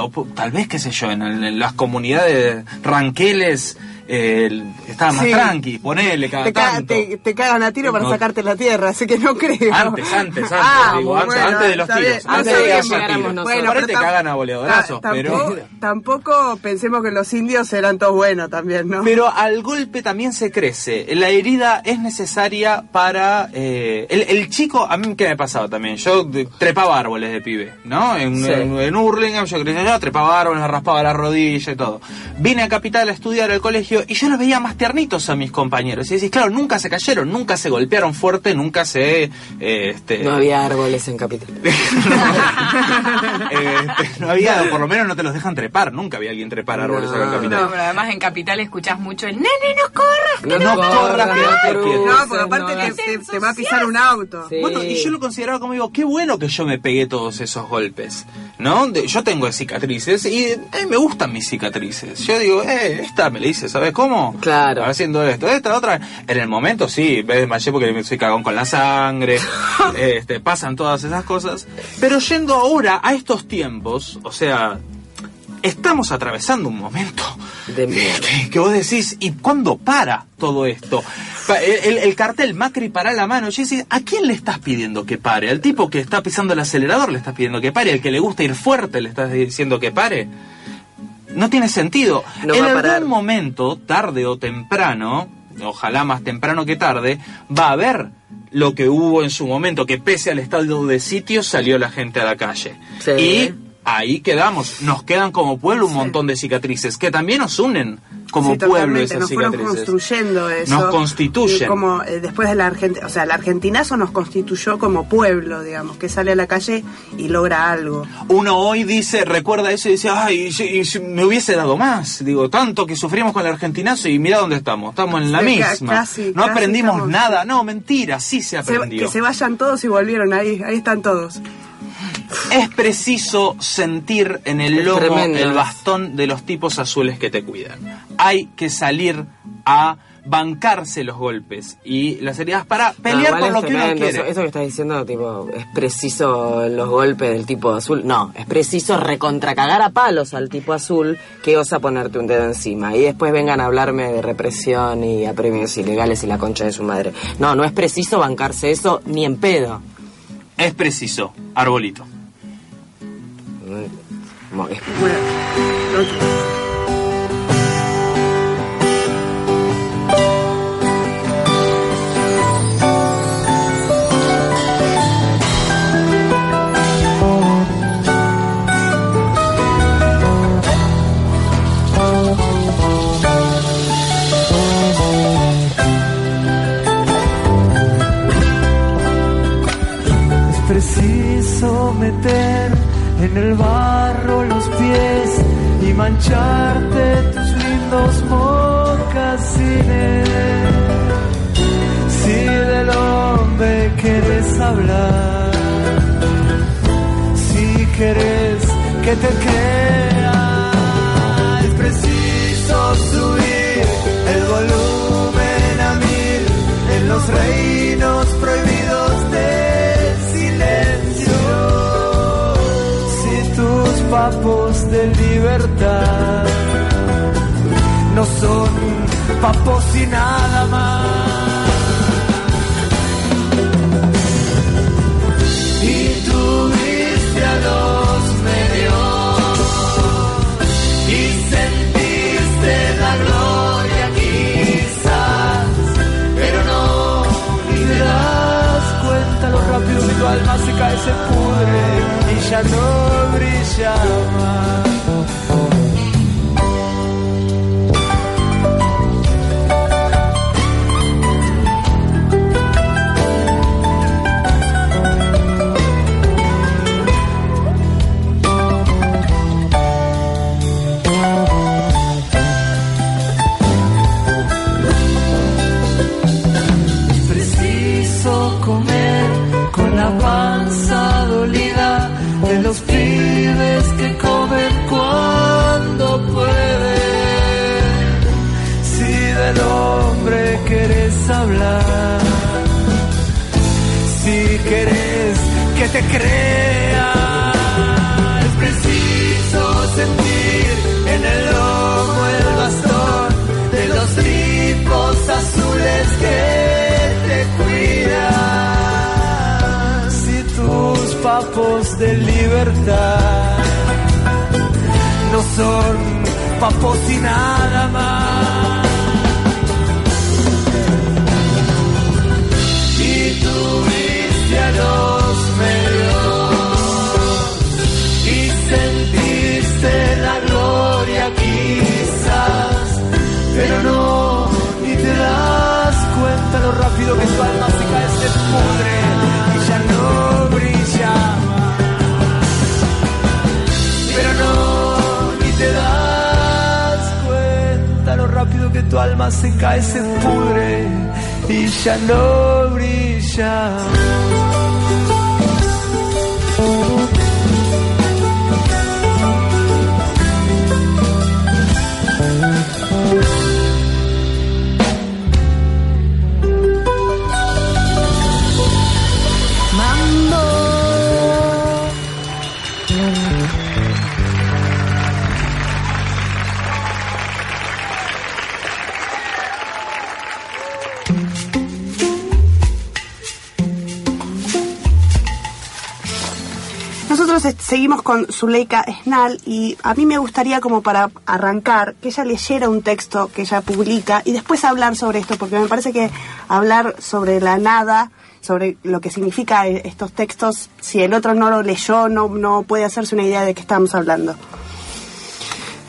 O tal vez, qué sé yo, en, el- en las comunidades ranqueles eh, estaba más Sí. tranqui, ponele cada Te, tanto. te- te cagan a tiro para No. sacarte la tierra, así que no creo. Antes, antes, antes, Ah, digo, antes, bueno, antes de los tiros. bien. Antes de que tiros. Bueno, pero te cagan a boleadrazos, Ta- pero... tampoco, pensemos que los indios eran todos buenos también, ¿no? Pero al golpe también se crece. La herida es necesaria para... eh, el, el chico, a mí qué me pasaba también. Yo trepaba árboles de pibe, ¿no? En, Sí. en, en Hurlingham, yo trepaba árboles, me raspaba la rodilla y todo. Vine a Capital a estudiar al colegio y yo los veía más tiernitos a mis compañeros. Y decís, claro, nunca se cayeron, nunca se golpearon fuerte, nunca se... eh, este, No había árboles en Capital. este, no había, por lo menos no te los dejan trepar. Nunca había alguien trepar árboles acá en Capital. No, pero además en Capital escuchás mucho el nene, no corras, que No, no, no corras. No, porque aparte te, te- te va a pisar un auto. Bueno, y yo lo consideraba como digo, qué bueno que yo me pegué todos esos golpes, ¿no? De- yo tengo cicatrices y eh, me gustan mis cicatrices. Yo digo, eh, esta me la hice, ¿sabes cómo? Claro. Haciendo esto, esta, otra. En el momento sí, me desmayé porque me soy cagón con la sangre, este, pasan todas esas cosas. Pero yendo ahora a estos tiempos, o sea, estamos atravesando un momento De que, que vos decís, ¿y cuándo para todo esto? El- el cartel Macri para la mano, y decís, ¿a quién le estás pidiendo que pare? ¿Al tipo que está pisando el acelerador le estás pidiendo que pare? ¿Al que le gusta ir fuerte le estás diciendo que pare? No tiene sentido. No en algún parar. momento, tarde o temprano, ojalá más temprano que tarde, va a haber lo que hubo en su momento, que pese al estado de sitio salió la gente a la calle. Sí. Y ahí quedamos. Nos quedan como pueblo un montón de cicatrices que también nos unen como Sí, pueblo esas nos fueron cicatrices. construyendo eso. Nos constituyen. Como eh, después de la Argentina, o sea, el argentinazo nos constituyó como pueblo, digamos, que sale a la calle y logra algo. Uno hoy dice, recuerda eso y dice, ay, y- y me hubiese dado más. Digo, tanto que sufrimos con el argentinazo y mira dónde estamos. Estamos en la Sí, misma. casi, no casi aprendimos estamos- nada. No, mentira, sí se Se- aprendió. que se vayan todos y volvieron ahí, ahí están todos. Es preciso sentir en el lomo tremendo. el bastón de los tipos azules que te cuidan. Hay que salir a bancarse los golpes y las heridas para pelear No, por lo que uno quiere. Eso, eso que estás diciendo, tipo, es preciso los golpes del tipo azul. No, es preciso recontracagar a palos al tipo azul que osa ponerte un dedo encima. Y después vengan a hablarme de represión y a premios ilegales y la concha de su madre. No, no es preciso bancarse eso ni en pedo. Es preciso, arbolito. Que te crea, es preciso sentir en el lomo el bastón de los tipos azules que te cuidan. Si tus papos de libertad no son papos y nada más. Rápido que tu alma se cae, se pudre y ya no brillaba. Pero no, ni te das cuenta lo rápido que tu alma se cae, se pudre y ya no brilla. Seguimos con Zuleika Snal y a mí me gustaría como para arrancar que ella leyera un texto que ella publica y después hablar sobre esto, porque me parece que hablar sobre la nada, sobre lo que significa eh, estos textos, si el otro no lo leyó, no, no puede hacerse una idea de qué estamos hablando.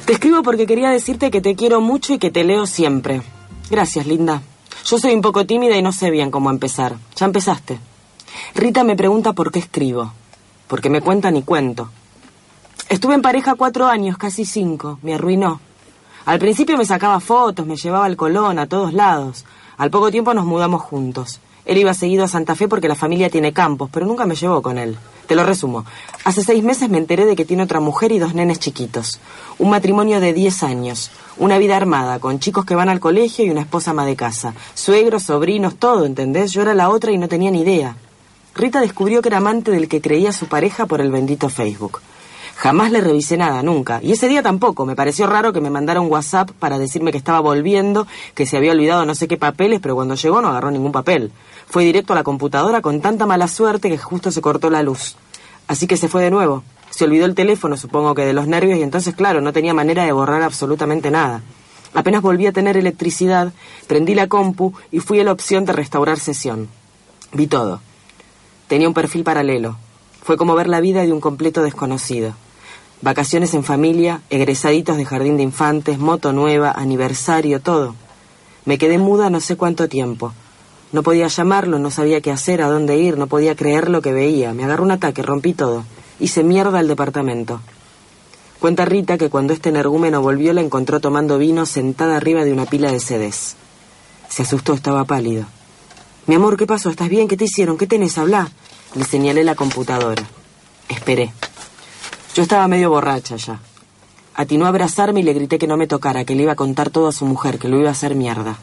Te escribo porque quería decirte que te quiero mucho y que te leo siempre. Gracias, linda. Yo soy un poco tímida y no sé bien cómo empezar. Ya empezaste. Rita me pregunta por qué escribo. Porque me cuentan y cuento. Estuve en pareja cuatro años, casi cinco. Me arruinó. Al principio me sacaba fotos, me llevaba al Colón, a todos lados. Al poco tiempo nos mudamos juntos. Él iba seguido a Santa Fe porque la familia tiene campos, pero nunca me llevó con él. Te lo resumo. Hace seis meses me enteré de que tiene otra mujer y dos nenes chiquitos. Un matrimonio de diez años. Una vida armada, con chicos que van al colegio y una esposa ama de casa. Suegros, sobrinos, todo, ¿entendés? Yo era la otra y no tenía ni idea. Rita descubrió que era amante del que creía su pareja por el bendito Facebook. Jamás le revisé nada, nunca. Y ese día tampoco. Me pareció raro que me mandara un WhatsApp para decirme que estaba volviendo, que se había olvidado no sé qué papeles, pero cuando llegó no agarró ningún papel. Fue directo a la computadora con tanta mala suerte que justo se cortó la luz. Así que se fue de nuevo. Se olvidó el teléfono, supongo que de los nervios, y entonces, claro, no tenía manera de borrar absolutamente nada. Apenas volví a tener electricidad, prendí la compu y fui a la opción de restaurar sesión. Vi todo. Tenía un perfil paralelo. Fue como ver la vida de un completo desconocido. Vacaciones en familia, egresaditos de jardín de infantes, moto nueva, aniversario, todo. Me quedé muda no sé cuánto tiempo. No podía llamarlo, no sabía qué hacer, a dónde ir, no podía creer lo que veía. Me agarró un ataque, rompí todo. Hice mierda al departamento. Cuenta Rita que cuando este energúmeno volvió la encontró tomando vino sentada arriba de una pila de CDs. Se asustó, estaba pálido. Mi amor, ¿qué pasó? ¿Estás bien? ¿Qué te hicieron? ¿Qué tenés? Habla. Le señalé la computadora. Esperé. Yo estaba medio borracha ya. Atinó a abrazarme y le grité que no me tocara, que le iba a contar todo a su mujer, que lo iba a hacer mierda.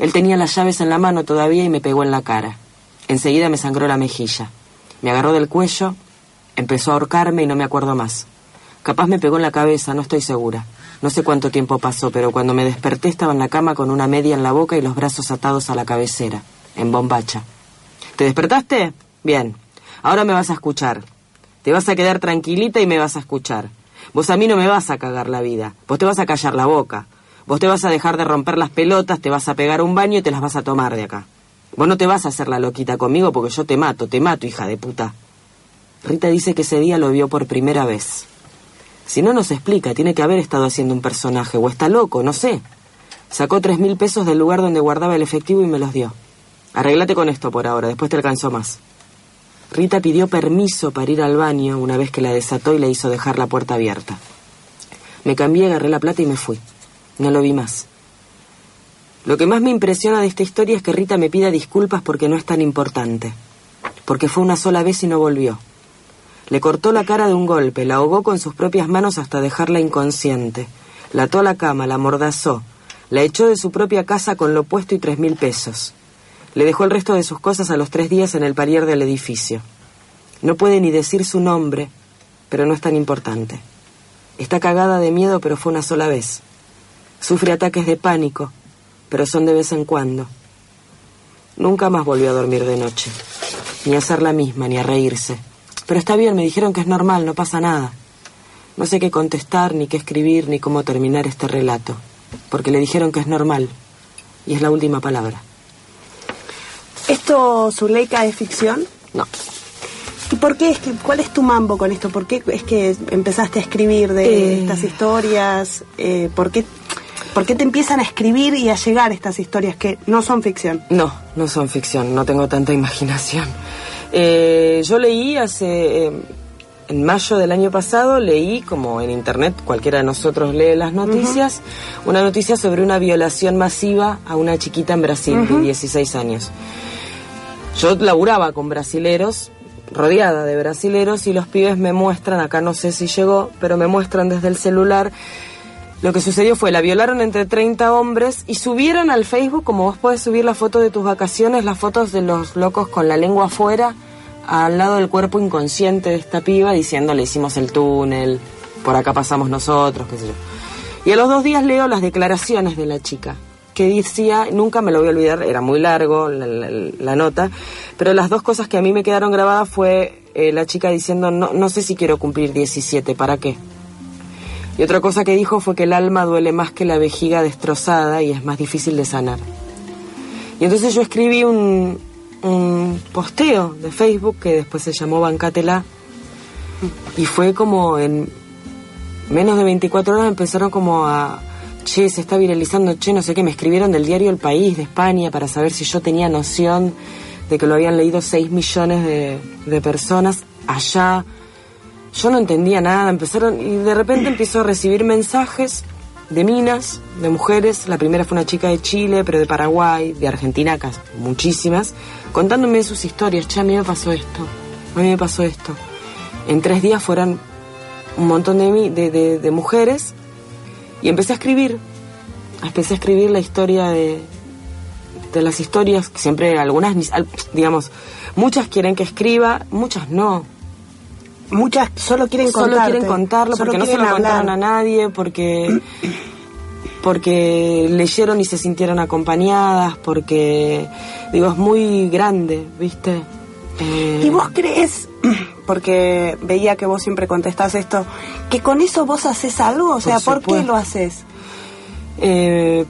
Él tenía las llaves en la mano todavía y me pegó en la cara. Enseguida me sangró la mejilla. Me agarró del cuello, empezó a ahorcarme y no me acuerdo más. Capaz me pegó en la cabeza, no estoy segura. No sé cuánto tiempo pasó, pero cuando me desperté estaba en la cama con una media en la boca y los brazos atados a la cabecera, en bombacha. ¿Te despertaste? Bien. Ahora me vas a escuchar. Te vas a quedar tranquilita y me vas a escuchar. Vos a mí no me vas a cagar la vida. Vos te vas a callar la boca. Vos te vas a dejar de romper las pelotas, te vas a pegar un baño y te las vas a tomar de acá. Vos no te vas a hacer la loquita conmigo porque yo te mato, te mato, hija de puta. Rita dice que ese día lo vio por primera vez. Si no nos explica, tiene que haber estado haciendo un personaje, o está loco, no sé. Sacó tres mil pesos del lugar donde guardaba el efectivo y me los dio. Arréglate con esto por ahora, después te alcanzó más. Rita pidió permiso para ir al baño una vez que la desató y le hizo dejar la puerta abierta. Me cambié, agarré la plata y me fui. No lo vi más. Lo que más me impresiona de esta historia es que Rita me pida disculpas porque no es tan importante. Porque fue una sola vez y no volvió. Le cortó la cara de un golpe, la ahogó con sus propias manos hasta dejarla inconsciente. La ató a la cama, la mordazó, la echó de su propia casa con lo puesto y tres mil pesos. Le dejó el resto de sus cosas a los tres días en el parier del edificio. No puede ni decir su nombre, pero no es tan importante. Está cagada de miedo, pero fue una sola vez. Sufre ataques de pánico, pero son de vez en cuando. Nunca más volvió a dormir de noche, ni a ser la misma, ni a reírse. Pero está bien, me dijeron que es normal, no pasa nada. No sé qué contestar, ni qué escribir, ni cómo terminar este relato, porque le dijeron que es normal, y es la última palabra. ¿Esto, Zuleika, es ficción? No. ¿Y por qué es que, cuál es tu mambo con esto? ¿Por qué es que empezaste a escribir de Eh. estas historias? Eh, ¿por, qué, ¿Por qué te empiezan a escribir y a llegar estas historias que no son ficción? No, no son ficción, no tengo tanta imaginación. Eh, yo leí hace, eh, en mayo del año pasado, leí, como en internet cualquiera de nosotros lee las noticias, una noticia sobre una violación masiva a una chiquita en Brasil de 16 años. Yo laburaba con brasileros, rodeada de brasileros, y los pibes me muestran, acá no sé si llegó, pero me muestran desde el celular lo que sucedió fue, la violaron entre 30 hombres y subieron al Facebook, como vos podés subir la foto de tus vacaciones, las fotos de los locos con la lengua afuera, al lado del cuerpo inconsciente de esta piba, diciéndole hicimos el túnel, por acá pasamos nosotros, qué sé yo. Y a los dos días leo las declaraciones de la chica, que decía, nunca me lo voy a olvidar, era muy largo la, nota, pero las dos cosas que a mí me quedaron grabadas fue eh, la chica diciendo, no, no sé si quiero cumplir 17, ¿para qué? Y otra cosa que dijo fue que el alma duele más que la vejiga destrozada y es más difícil de sanar. Y entonces yo escribí un, un posteo de Facebook que después se llamó Bancátela y fue como en menos de 24 horas empezaron como a che, se está viralizando, che, no sé qué, me escribieron del diario El País de España para saber si yo tenía noción de que lo habían leído 6 millones de, personas allá. Yo no entendía nada, empezaron y de repente empiezo a recibir mensajes de minas, de mujeres. La primera fue una chica de Chile, pero de Paraguay, de Argentina, muchísimas, contándome sus historias. Che, a mí me pasó esto, a mí me pasó esto. En tres días fueron un montón de- de mujeres y empecé a escribir. Empecé a escribir la historia de, de las historias, que siempre algunas, digamos, muchas quieren que escriba, muchas no. Muchas solo quieren Solo contarte. quieren contarlo Solo porque no se lo contaron a nadie, porque porque leyeron y se sintieron acompañadas, porque digo es muy grande, ¿viste? Eh, ¿Y vos crees, porque veía que vos siempre contestás esto, que con eso vos haces algo? O sea, ¿por, qué lo haces? Eh,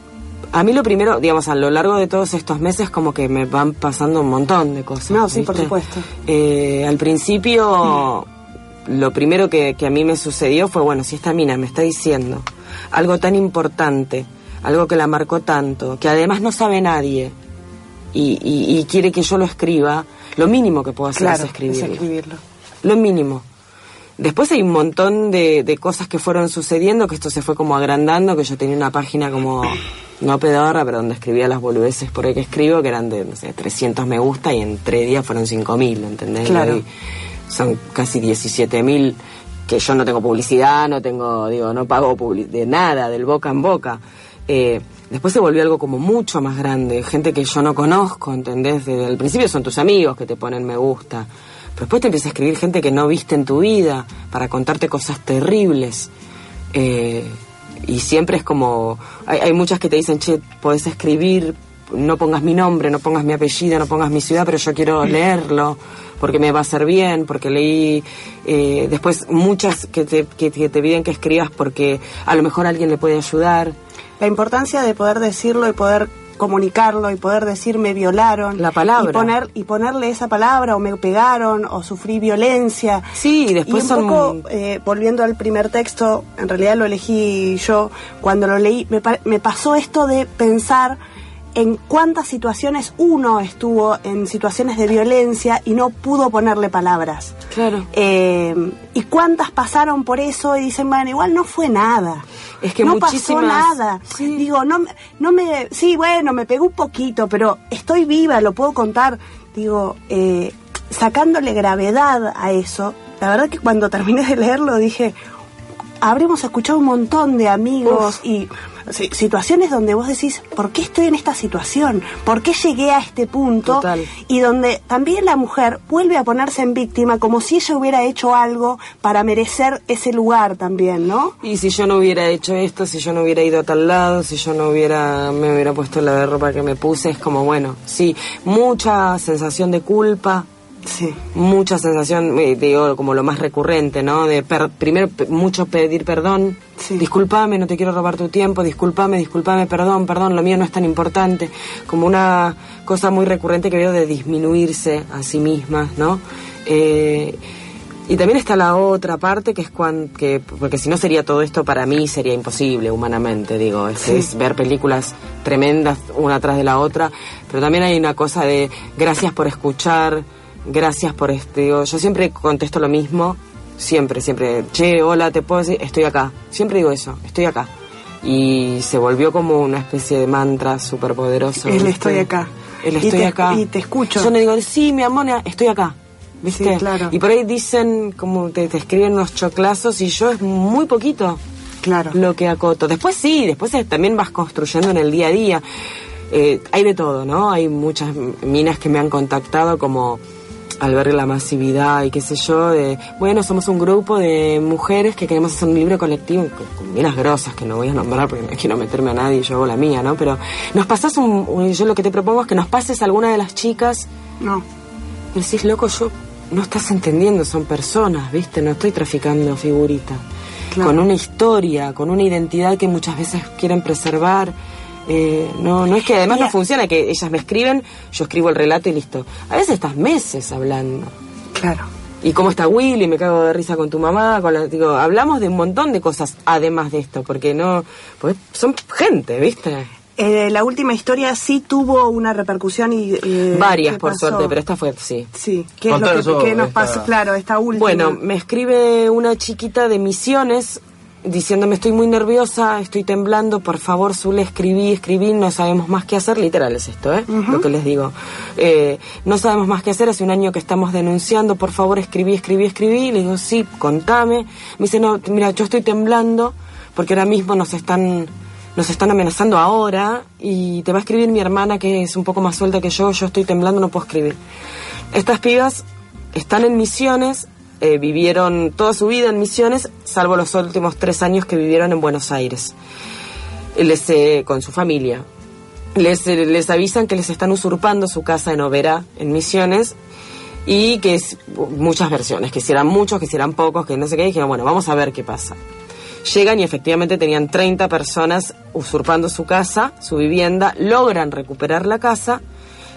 a mí lo primero, digamos, a lo largo de todos estos meses como que me van pasando un montón de cosas. No, sí, por supuesto. Eh, al principio, lo primero que, que a mí me sucedió fue, bueno, si esta mina me está diciendo algo tan importante, algo que la marcó tanto, que además no sabe nadie, y, y- y quiere que yo lo escriba, lo mínimo que puedo hacer Claro, es escribirlo. es escribirlo. Lo mínimo. Después hay un montón de, de cosas que fueron sucediendo, que esto se fue como agrandando, que yo tenía una página como, no pedorra, pero donde escribía las boludeces por ahí que escribo, que eran de, no sé, 300 me gusta y en tres días fueron 5.000, ¿entendés? Claro. Y son casi 17.000 que yo no tengo publicidad, no tengo, digo, no pago de nada, del boca en boca. Eh, después se volvió algo como mucho más grande, gente que yo no conozco, ¿entendés? Desde el principio son tus amigos que te ponen me gusta. Pero después te empieza a escribir gente que no viste en tu vida para contarte cosas terribles. Eh, y siempre es como. Hay, hay muchas que te dicen, che, podés escribir, no pongas mi nombre, no pongas mi apellido, no pongas mi ciudad, pero yo quiero leerlo porque me va a hacer bien, porque leí. eh, después muchas que te, que, que te piden que escribas porque a lo mejor alguien le puede ayudar. La importancia de poder decirlo y poder comunicarlo y poder decir me violaron. La palabra. Y, poner, y ponerle esa palabra o me pegaron o sufrí violencia. Sí, y después un son- poco, eh, volviendo al primer texto, en realidad lo elegí yo, cuando lo leí, me, me pasó esto de pensar en cuántas situaciones uno estuvo en situaciones de violencia y no pudo ponerle palabras. Claro. Eh, y cuántas pasaron por eso y dicen, bueno, igual no fue nada. Es que no pasó nada. Digo, no, me- no me, sí, bueno, me pegó un poquito, pero estoy viva, lo puedo contar. Digo, eh, sacándole gravedad a eso, la verdad que cuando terminé de leerlo dije, habremos escuchado un montón de amigos y situaciones donde vos decís, ¿por qué estoy en esta situación? ¿Por qué llegué a este punto? Total. Y donde también la mujer vuelve a ponerse en víctima como si ella hubiera hecho algo para merecer ese lugar también, ¿no? Y si yo no hubiera hecho esto, si yo no hubiera ido a tal lado, si yo no hubiera, me hubiera puesto la ropa que me puse, es como, bueno, sí, mucha sensación de culpa. Sí. Mucha sensación, eh, digo, como lo más recurrente, ¿no? De per- primero, mucho pedir perdón. Disculpame, no te quiero robar tu tiempo, disculpame, disculpame, perdón, perdón, lo mío no es tan importante. Como una cosa muy recurrente que veo de disminuirse a sí misma, ¿no? Eh, y también está la otra parte que es cuando, que, porque si no sería todo esto para mí sería imposible humanamente, digo, es, Sí. es ver películas tremendas una tras de la otra, pero también hay una cosa de gracias por escuchar, gracias por este, digo, yo siempre contesto lo mismo, siempre, siempre, che, hola, te puedo decir, estoy acá, siempre digo eso, estoy acá. Y se volvió como una especie de mantra súper poderoso. El estoy acá. El Y estoy te- acá. y te escucho. Yo no digo, sí, mi amor, estoy acá. ¿Viste? Sí, claro. Y por ahí dicen, como te, te escriben unos choclazos y yo es muy poquito claro. lo que acoto. Después sí, después es- también vas construyendo en el día a día. Eh, hay de todo, ¿no? Hay muchas minas que me han contactado como al ver la masividad y qué sé yo, de, bueno, somos un grupo de mujeres que queremos hacer un libro colectivo, con, minas grosas que no voy a nombrar porque no quiero meterme a nadie, yo hago la mía, ¿no? Pero nos pasas un, un- yo lo que te propongo es que nos pases a alguna de las chicas No. y decís, loco, yo no estás entendiendo, son personas, ¿viste? No estoy traficando figuritas. Claro. Con una historia, con una identidad que muchas veces quieren preservar. Eh, no, no es que además no funciona, que ellas me escriben, yo escribo el relato y listo. A veces estás meses hablando. Claro. ¿Y cómo está Willy? Me cago de risa con tu mamá. Con la- digo, hablamos de un montón de cosas además de esto, porque no. Porque son gente, ¿viste? Eh, la última historia sí tuvo una repercusión y... eh, Varias, ¿qué por pasó? suerte, pero esta fue, sí. Sí, ¿qué es lo que, qué nos pasó? Claro, esta última. Bueno, me escribe una chiquita de Misiones diciéndome estoy muy nerviosa, estoy temblando, por favor, Zule, escribí, escribí, no sabemos más qué hacer, literal es esto, ¿eh? Lo que les digo. Eh, no sabemos más qué hacer, hace un año que estamos denunciando, por favor, escribí, escribí, escribí, le digo, sí, contame. Me dice, no, mira, yo estoy temblando porque ahora mismo nos están nos están amenazando ahora y te va a escribir mi hermana que es un poco más suelta que yo, yo estoy temblando, no puedo escribir. Estas pibas están en misiones, eh, vivieron toda su vida en misiones, salvo los últimos tres años que vivieron en Buenos Aires, les, eh, con su familia. Les, eh, les avisan que les están usurpando su casa en Oberá, en Misiones, y que es muchas versiones, que si eran muchos, que si eran pocos, que no sé qué, dijeron, bueno, vamos a ver qué pasa. Llegan y efectivamente tenían 30 personas usurpando su casa, su vivienda, logran recuperar la casa.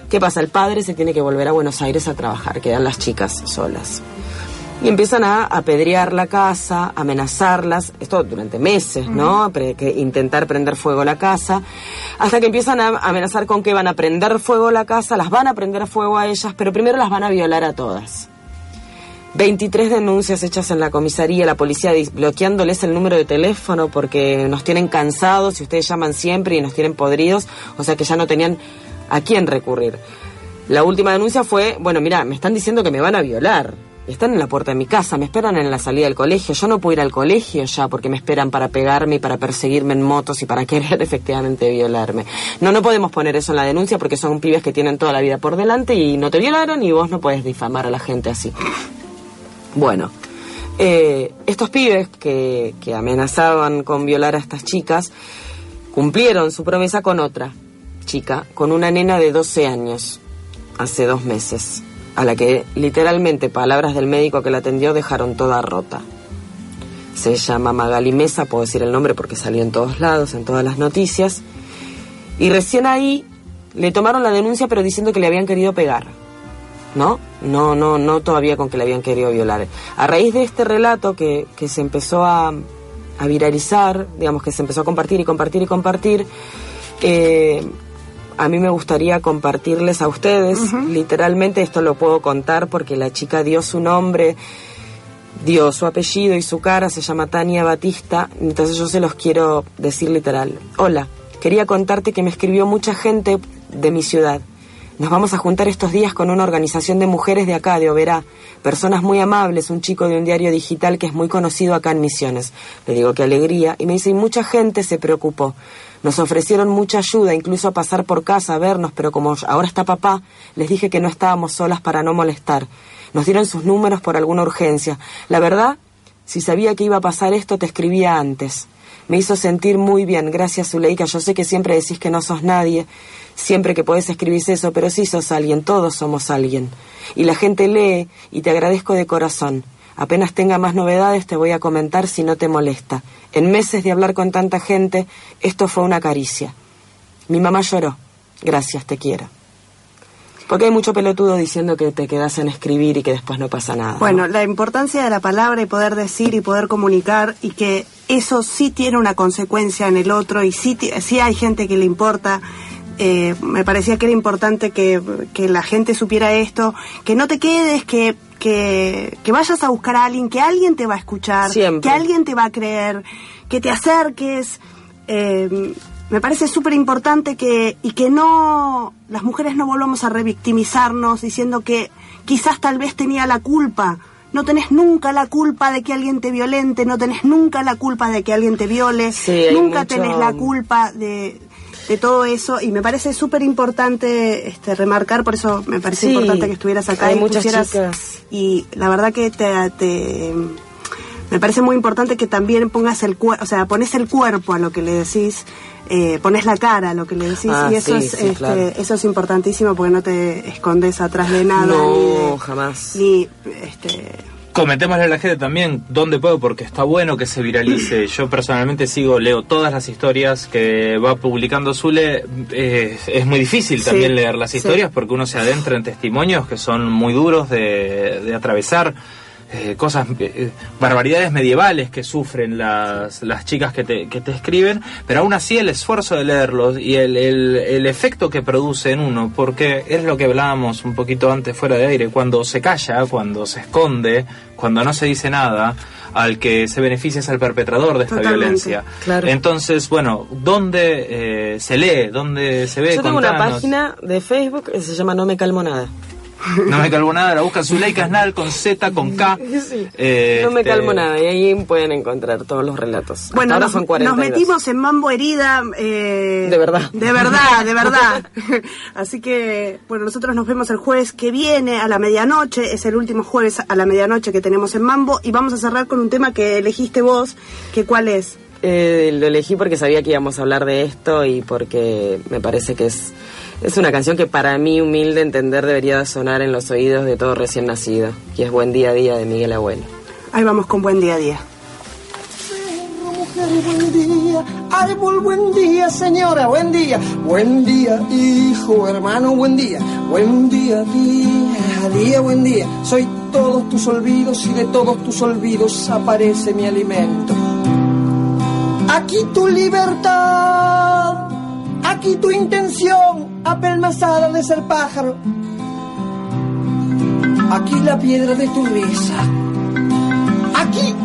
¿Qué pasa? El padre se tiene que volver a Buenos Aires a trabajar, quedan las chicas solas. Y empiezan a apedrear la casa, amenazarlas, esto durante meses, ¿no? Pre- que intentar prender fuego la casa, hasta que empiezan a amenazar con que van a prender fuego la casa, las van a prender fuego a ellas, pero primero las van a violar a todas. 23 denuncias hechas en la comisaría, la policía bloqueándoles el número de teléfono porque nos tienen cansados y ustedes llaman siempre y nos tienen podridos, o sea que ya no tenían a quién recurrir. La última denuncia fue, bueno, mira, me están diciendo que me van a violar. Están en la puerta de mi casa, me esperan en la salida del colegio. Yo no puedo ir al colegio ya porque me esperan para pegarme y para perseguirme en motos y para querer efectivamente violarme. No, no podemos poner eso en la denuncia porque son pibes que tienen toda la vida por delante y no te violaron y vos no puedes difamar a la gente así. Bueno, eh, estos pibes que, que amenazaban con violar a estas chicas cumplieron su promesa con otra chica, con una nena de 12 años, hace dos meses, a la que literalmente, palabras del médico que la atendió, dejaron toda rota. Se llama Magali Mesa, puedo decir el nombre porque salió en todos lados, en todas las noticias. Y recién ahí le tomaron la denuncia, pero diciendo que le habían querido pegar. ¿no? No, no, no todavía con que le habían querido violar. A raíz de este relato que, que se empezó a, a viralizar, digamos que se empezó a compartir y compartir y compartir, eh, a mí me gustaría compartirles a ustedes, literalmente esto lo puedo contar porque la chica dio su nombre, dio su apellido y su cara, se llama Tania Batista, entonces yo se los quiero decir literal. Hola, quería contarte que me escribió mucha gente de mi ciudad. Nos vamos a juntar estos días con una organización de mujeres de acá, de Oberá. Personas muy amables, un chico de un diario digital que es muy conocido acá en Misiones. Le digo qué alegría. Y me dice, y mucha gente se preocupó. Nos ofrecieron mucha ayuda, incluso a pasar por casa a vernos, pero como ahora está papá, les dije que no estábamos solas para no molestar. Nos dieron sus números por alguna urgencia. La verdad, si sabía que iba a pasar esto, te escribía antes. Me hizo sentir muy bien. Gracias, Zuleika. Yo sé que siempre decís que no sos nadie, siempre que podés escribir eso, pero sí sos alguien, todos somos alguien. Y la gente lee y te agradezco de corazón. Apenas tenga más novedades te voy a comentar si no te molesta. En meses de hablar con tanta gente, esto fue una caricia. Mi mamá lloró. Gracias, te quiero. Porque hay mucho pelotudo diciendo que te quedas en escribir y que después no pasa nada. Bueno, la importancia de la palabra y poder decir y poder comunicar y que eso sí tiene una consecuencia en el otro y sí, sí hay gente que le importa. Eh, me parecía que era importante que, que la gente supiera esto, que no te quedes, que, que, que vayas a buscar a alguien, que alguien te va a escuchar, Siempre. que alguien te va a creer, que te acerques. Eh, me parece súper importante que, y que no, las mujeres no volvamos a revictimizarnos diciendo que quizás tal vez tenía la culpa. No tenés nunca la culpa de que alguien te violente, no tenés nunca la culpa de que alguien te viole, Sí, nunca mucho- tenés la culpa de, de todo eso y me parece súper importante este, remarcar, por eso me parece Sí, importante que estuvieras acá hay y muchas pusieras- chicas. y la verdad que te, te- me parece muy importante que también pongas el cuerpo, o sea, pones el cuerpo a lo que le decís, eh, pones la cara a lo que le decís Ah, y eso sí, es sí, este, claro. eso es importantísimo porque no te escondes atrás de nada No, ni de- jamás. ni este Comentémosle a la gente también dónde puedo, porque está bueno que se viralice. Yo personalmente sigo, leo todas las historias que va publicando Zule. Eh, es muy difícil Sí, también leer las sí. historias porque uno se adentra en testimonios que son muy duros de, de atravesar. Eh, cosas, eh, barbaridades medievales que sufren las, las chicas que te, que te escriben, pero aún así el esfuerzo de leerlos y el, el, el efecto que produce en uno, porque es lo que hablábamos un poquito antes fuera de aire, cuando se calla, cuando se esconde, cuando no se dice nada, al que se beneficia es al perpetrador de esta Totalmente, violencia. claro. Entonces, bueno, ¿dónde eh, se lee? ¿Dónde se ve? Yo tengo una Contanos. página de Facebook que se llama No me calmo nada. No me calmo nada, la buscan Zuleika Snal con Z, con K. Eh, No me este, calmo nada y ahí pueden encontrar todos los relatos. Bueno, ahora nos, son nos 42. metimos en mambo herida. eh, De verdad. De verdad, de verdad. Así que, bueno, nosotros nos vemos el jueves que viene a la medianoche. Es el último jueves a la medianoche que tenemos en mambo. Y vamos a cerrar con un tema que elegiste vos. que ¿Cuál es? Eh, lo elegí porque sabía que íbamos a hablar de esto y porque me parece que es, es una canción que para mí, humilde entender, debería sonar en los oídos de todo recién nacido. Y es Buen Día a Día de Miguel Abuelo. Ahí vamos con buen día a día. Mujer, buen día, árbol, buen día, señora, buen día, buen día, hijo, hermano, buen día, buen día, día, día, buen día, soy todos tus olvidos y de todos tus olvidos aparece mi alimento. Aquí tu libertad, aquí tu intención, apelmazada de ser pájaro, aquí la piedra de tu risa, aquí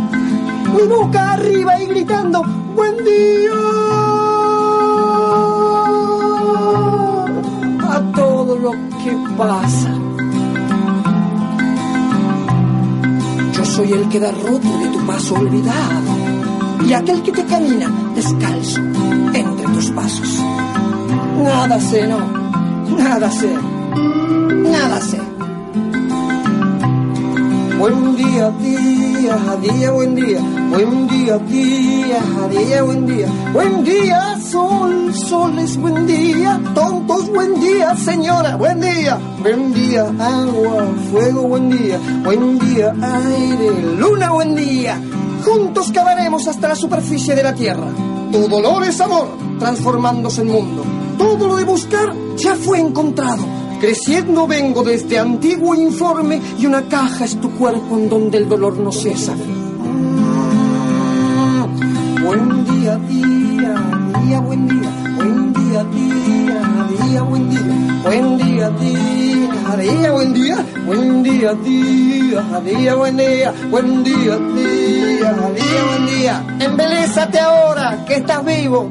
mi boca arriba y gritando buen día a todo lo que pasa. Yo soy el que da roto de tu paso olvidado y aquel que te camina descalzo entre tus pasos. Nada sé, no, nada sé, nada sé. Buen día, día, día, buen día. Buen día, día, día, buen día. Buen día, sol, sol es buen día. Tontos, buen día, señora, buen día. Buen día, agua, fuego, buen día. Buen día, aire, luna, buen día. Juntos cavaremos hasta la superficie de la tierra. Tu dolor es amor, transformándose en mundo. Todo lo de buscar ya fue encontrado. Creciendo vengo desde antiguo informe y una caja es tu cuerpo en donde el dolor no cesa. Mm, Buen día, día, día, buen día. Buen día, día, día, buen día. Buen día, día, día, buen día. Buen día, día, día, buen día. Buen día, día, día, buen día. Embelésate ahora que estás vivo.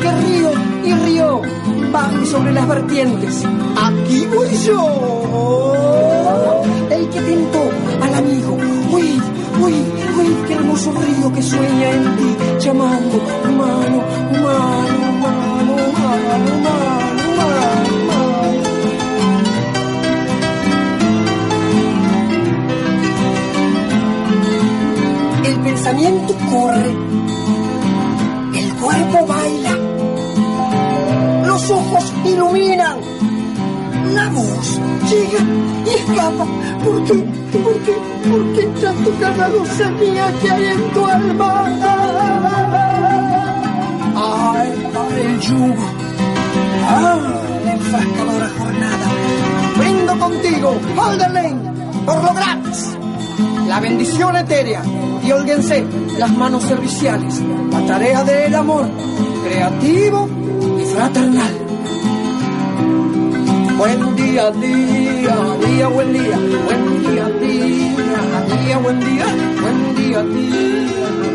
Que río y río baje sobre las vertientes. Aquí voy yo. El que tentó al amigo. Uy, uy, uy, qué hermoso río que sueña en ti, llamando humano, humano, humano, humano, humano. El pensamiento corre, el cuerpo baila, los ojos iluminan, la voz llega y escapa. ¿Por qué? ¿Por qué? ¿Por qué tanto cada mía que hay en tu alma? Ay, para el yugo, ay, enfrascadora jornada. Brindo contigo, Alderlane, por lo gratis. La bendición etérea y holguense las manos serviciales, la tarea del amor, creativo fraternal. Buen día, día, día, buen día, buen día, día, día, buen día, buen día, día,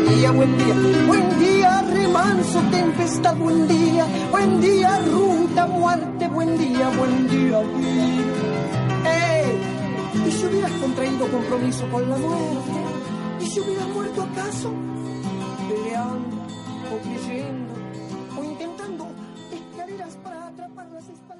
día, buen día, buen día, remanso, tempestad, buen día, buen día, ruta, muerte, buen día, buen día, día. ¿Y si hubieras contraído compromiso con la muerte? ¿Y si hubieras muerto acaso? Gracias,